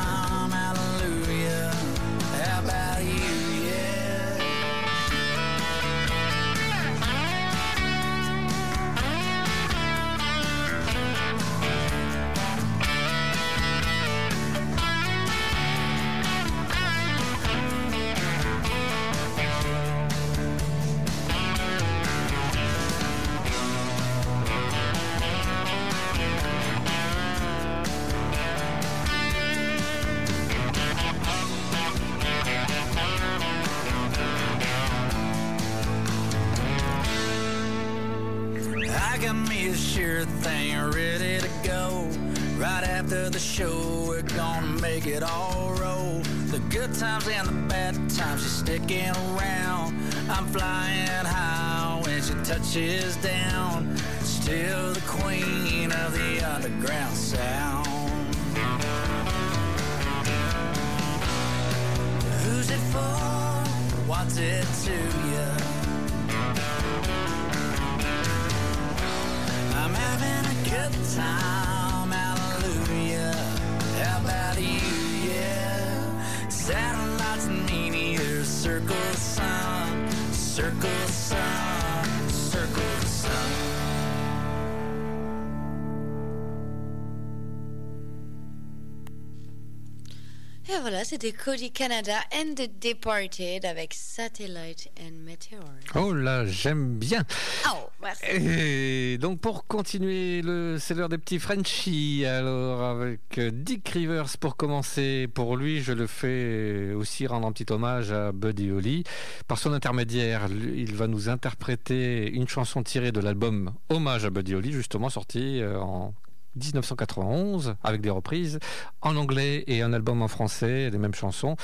S4: Voilà, c'était Cody Canada and the Departed avec Satellite and Meteor.
S2: Oh là, j'aime bien.
S4: Oh, merci.
S2: Et donc pour continuer, le c'est l'heure des petits Frenchies. Alors avec euh, Dick Rivers pour commencer. Pour lui, je le fais aussi rendre un petit hommage à Buddy Holly. Par son intermédiaire, il va nous interpréter une chanson tirée de l'album Hommage à Buddy Holly, justement sorti euh, en 1991 avec des reprises en anglais et un album en français, les mêmes chansons.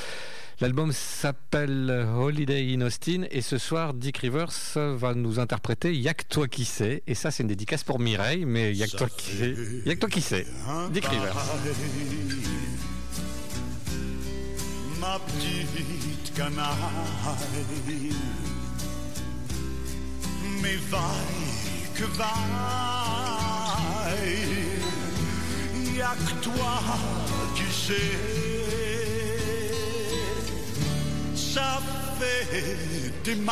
S2: L'album s'appelle Holiday in Austin et ce soir Dick Rivers va nous interpréter Y'a que toi qui sais et ça c'est une dédicace pour Mireille mais Y'a que toi qui sais. Y'a que toi qui sais. Dick Rivers.
S8: Ma petite canaille, mais vaille que vaille, y a que toi qui sais. Ça fait des miles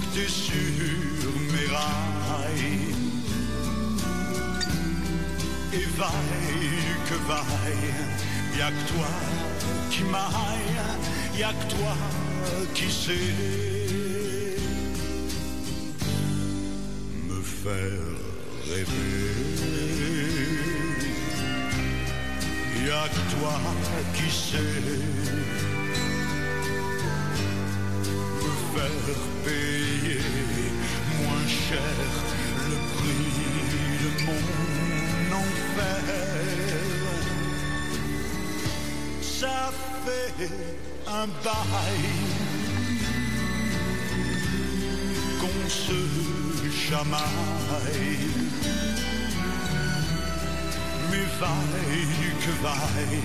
S8: que t'es sur mes rails. Et vaille que vaille, y a que toi qui m'aille, y a que toi qui sais me faire rêver. Y a que toi qui sais me faire payer moins cher le prix de mon enfer. Ça fait un bail qu'on se chamaille. Mais vaille que vaille,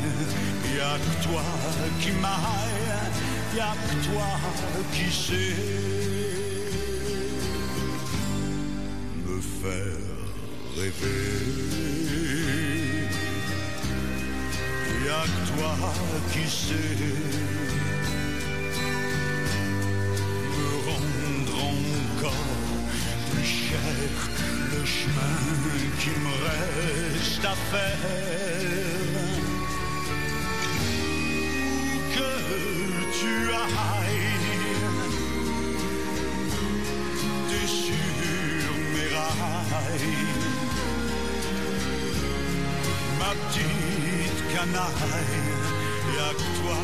S8: y a que toi qui m'aille, y a que toi qui sais me faire rêver. Y a que toi qui sais qui me reste à faire. Où que tu ailles, t'es sur mes rails. Ma petite canaille, y'a que toi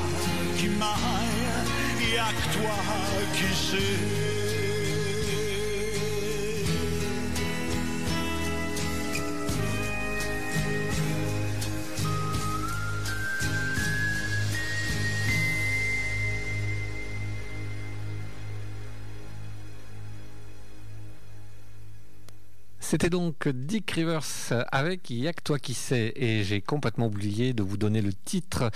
S8: qui m'aille, y'a que toi qui sais.
S2: C'était donc Dick Rivers avec Y'a que toi qui sais. Et j'ai complètement oublié de vous donner le titre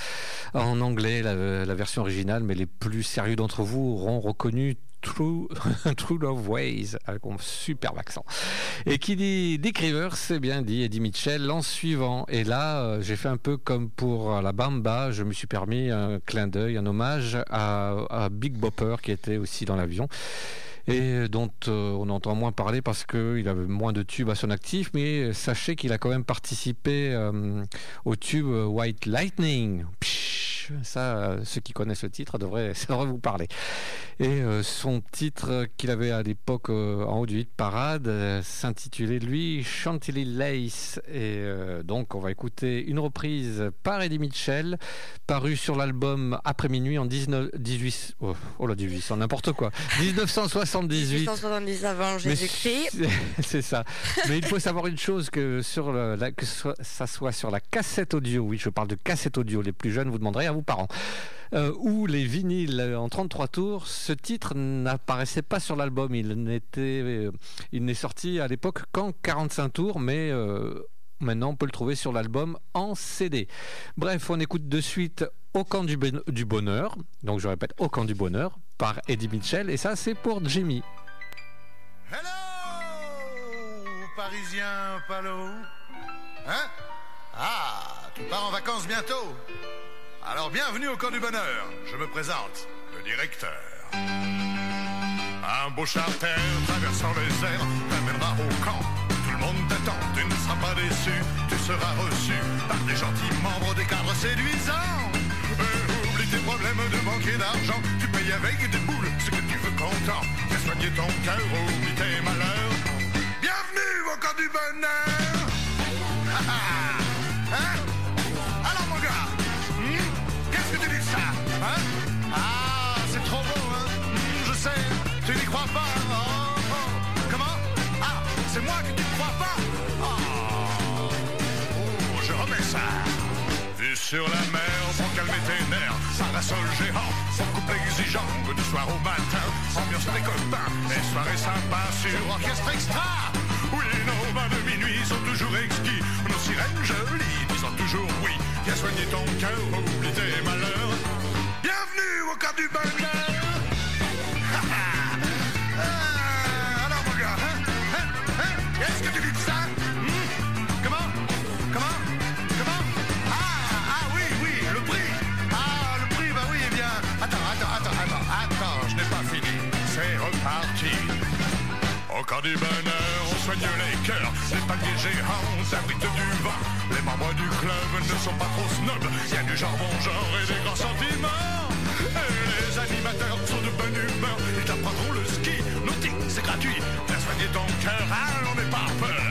S2: en anglais, la, version originale, mais les plus sérieux d'entre vous auront reconnu True, True Love Ways, avec un superbe accent. Et qui dit Dick Rivers, c'est bien dit Eddie Mitchell en suivant. Et là, euh, j'ai fait un peu comme pour la Bamba, je me suis permis un clin d'œil, un hommage à Big Bopper qui était aussi dans l'avion et dont euh, on entend moins parler parce qu'il avait moins de tubes à son actif, mais sachez qu'il a quand même participé euh, au tube White Lightning. Ça, euh, ceux qui connaissent le titre devraient, ça devrait vous parler. Et euh, son titre qu'il avait à l'époque euh, en haut du hit parade s'intitulait lui Chantilly Lace. Et donc on va écouter une reprise par Eddie Mitchell, parue sur l'album Après minuit en 19, 18, oh, oh là 18, n'importe quoi, 1978.
S4: 170 avant Jésus-Christ.
S2: c'est- ça. Mais il faut savoir une chose que sur le, la- que ce soit- ça soit sur la cassette audio. Oui, je parle de cassette audio. Les plus jeunes vous demanderez vos parents. Euh, ou les vinyles euh, en 33 tours, ce titre n'apparaissait pas sur l'album. Il n'était, euh, il n'est sorti à l'époque qu'en 45 tours, mais euh, maintenant on peut le trouver sur l'album en CD. Bref, on écoute de suite Au camp du, ben- du bonheur. Donc je répète, Au camp du bonheur par Eddie Mitchell. Et ça, c'est pour Jimmy.
S15: Parisien Palo Hein? Ah, tu pars en vacances bientôt Alors bienvenue au camp du bonheur. Je me présente, le directeur. Un beau charter traversant les airs t'amènera au camp. Tout le monde t'attend, tu ne seras pas déçu. Tu seras reçu par des gentils membres des cadres séduisants. Euh, oublie tes problèmes de banquier d'argent. Tu payes avec des boules ce que tu veux content. Fais soigner ton cœur, oublie tes malheurs. Bienvenue au camp du bonheur. Ah, ah. Hein? Hein Ah, c'est trop beau, hein Je sais, tu n'y crois pas. Oh, oh. Comment Ah, c'est moi que tu ne crois pas Oh, oh, je remets ça. Vue sur la mer, pour calmer tes nerfs, parasol géant, son couple exigeant, du soir au matin, ambiance des copains, et soirée sympa sur orchestre extra. Oui, nos bains de minuit sont toujours exquis, nos sirènes jolies disant toujours oui. Viens soigner ton cœur, oublie tes malheurs. Du. Ha, ha. Ah, alors mon gars, hein, hein, hein, qu'est-ce que tu dis de ça? Hmm? Comment? Comment? Comment? Ah, ah oui, oui, le prix Ah, le prix, bah oui, eh bien... Attends, attends, attends, attends, attends, je n'ai pas fini. C'est reparti. Camp du bonheur, on soigne les cœurs, les paliers géants s'abritent du vin. Les membres du club ne sont pas trop snobs, il y a du jambon genre et des grands sentiments. Les animateurs sont de bonne humeur, ils t'apprendront le ski, nautique, c'est gratuit. Viens soigner ton cœur, allons, n'aie pas peur.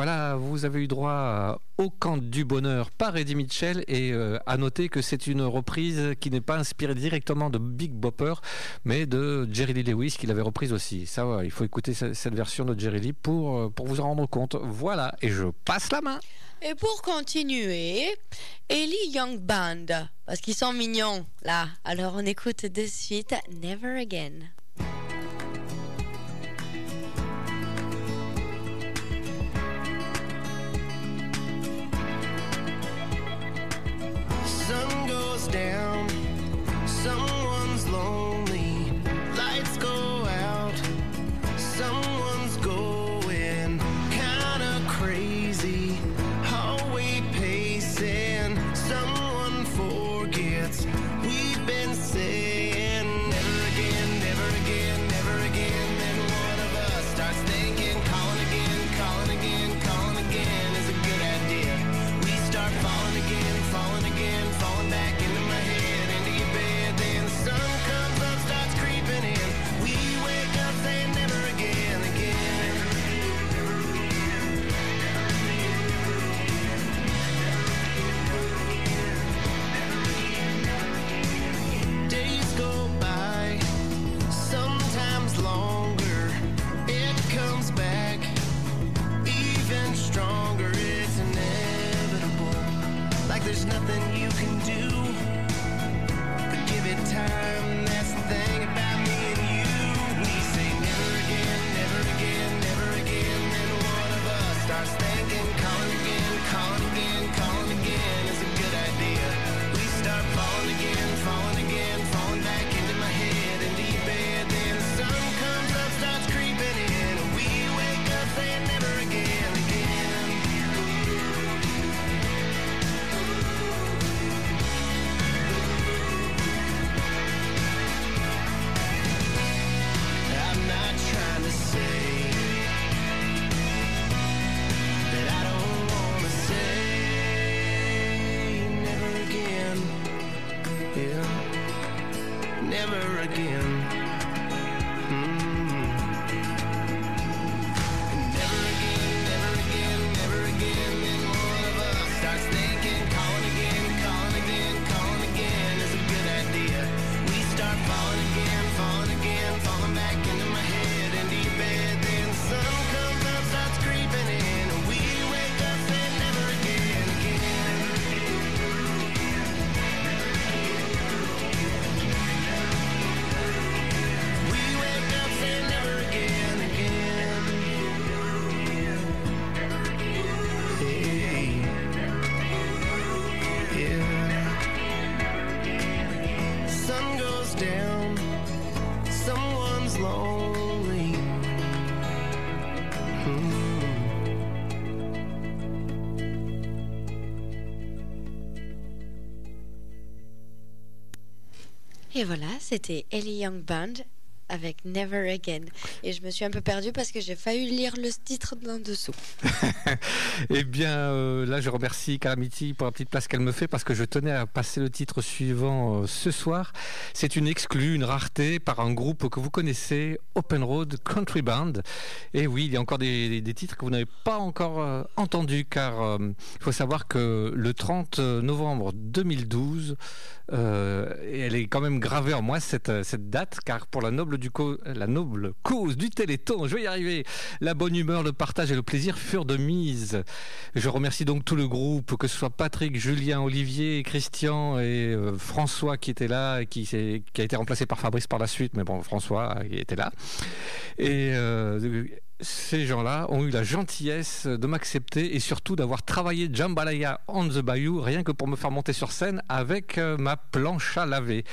S2: Voilà, vous avez eu droit au camp du bonheur par Eddie Mitchell et euh, à noter que c'est une reprise qui n'est pas inspirée directement de Big Bopper mais de Jerry Lee Lewis qui l'avait reprise aussi. Ça, ouais, il faut écouter ce- cette version de Jerry Lee pour, euh, pour vous en rendre compte. Voilà, et je passe la main.
S4: Et pour continuer, Ellie Young Band, parce qu'ils sont mignons là. Alors on écoute de suite Never Again. C'était Ellie Young Band avec Never Again. Et je me suis un peu perdue parce que j'ai failli lire le titre d'en dessous.
S2: Eh bien, euh, là, je remercie Calamity pour la petite place qu'elle me fait parce que je tenais à passer le titre suivant euh, ce soir. C'est une exclue, une rareté par un groupe que vous connaissez, Open Road Country Band. Et oui, il y a encore des, titres que vous n'avez pas encore euh, entendus car il faut savoir que le 30 novembre 2012, euh, et elle est quand même gravée en moi cette, date car pour la noble, du co- la noble cause du Téléthon, je vais y arriver, la bonne humeur, le partage et le plaisir furent de mise. Je remercie donc tout le groupe, que ce soit Patrick, Julien, Olivier, Christian et euh, François qui étaient là, et qui, qui a été remplacé par Fabrice par la suite, mais bon, François euh, était là. Et euh, ces gens-là ont eu la gentillesse de m'accepter et surtout d'avoir travaillé Jambalaya on the Bayou rien que pour me faire monter sur scène avec euh, ma planche à laver.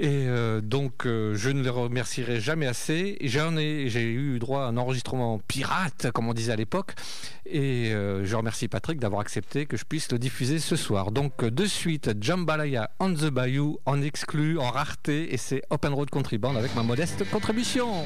S2: Et euh, donc, euh, je ne les remercierai jamais assez. J'en ai, j'ai eu droit à un enregistrement pirate, comme on disait à l'époque. Et je remercie Patrick d'avoir accepté que je puisse le diffuser ce soir. Donc, de suite, Jambalaya on the Bayou, en exclu, en rareté. Et c'est Open Road Country Band avec ma modeste contribution.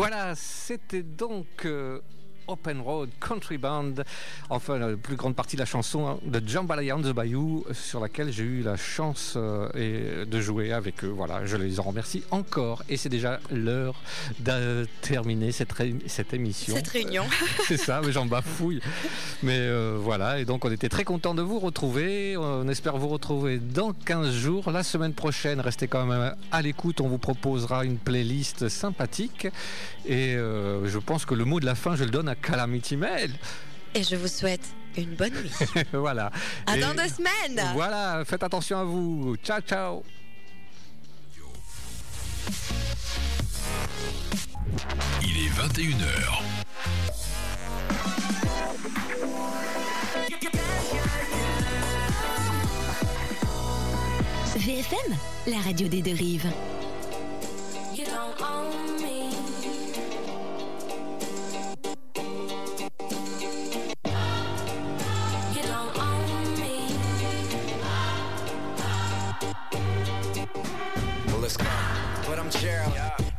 S2: Voilà, c'était donc euh, Open Road Country Band, enfin la plus grande partie de la chanson hein, de Jambalaya on the Bayou, sur laquelle j'ai eu la chance euh, et de jouer avec eux. Voilà, je les en remercie encore. Et c'est déjà l'heure de terminer cette, ré- cette émission.
S4: Cette réunion.
S2: C'est ça, mais j'en bafouille. Mais euh, voilà, et donc on était très content de vous retrouver. On espère vous retrouver dans 15 jours. La semaine prochaine, restez quand même à l'écoute. On vous proposera une playlist sympathique. Et euh, je pense que le mot de la fin, je le donne à Calamity Mail.
S4: Et je vous souhaite une bonne nuit.
S2: voilà.
S4: À
S2: Et
S4: dans deux semaines.
S2: Voilà, faites attention à vous. Ciao, ciao.
S9: Il est 21h.
S16: VFM, la radio des deux rives.
S7: You don't own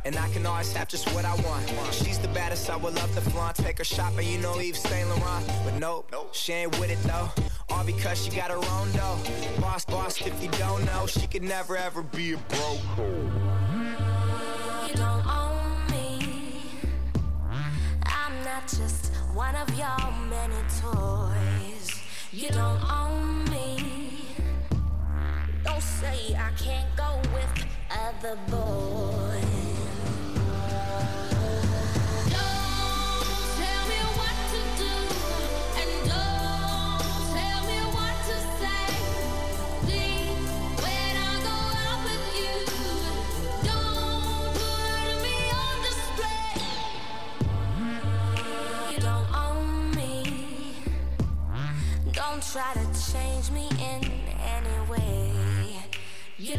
S17: and I can always have just what I want. She's the baddest, I would love to flaunt. Take her shopping, you know Yves Saint Laurent. But nope, she ain't with it though. All because she got her own dough. Boss, boss, if you don't know, she could never ever be a broke.
S7: You don't own me. I'm not just one of your many toys. You don't own me. Don't say I can't go with other boys. Try to change me in any way.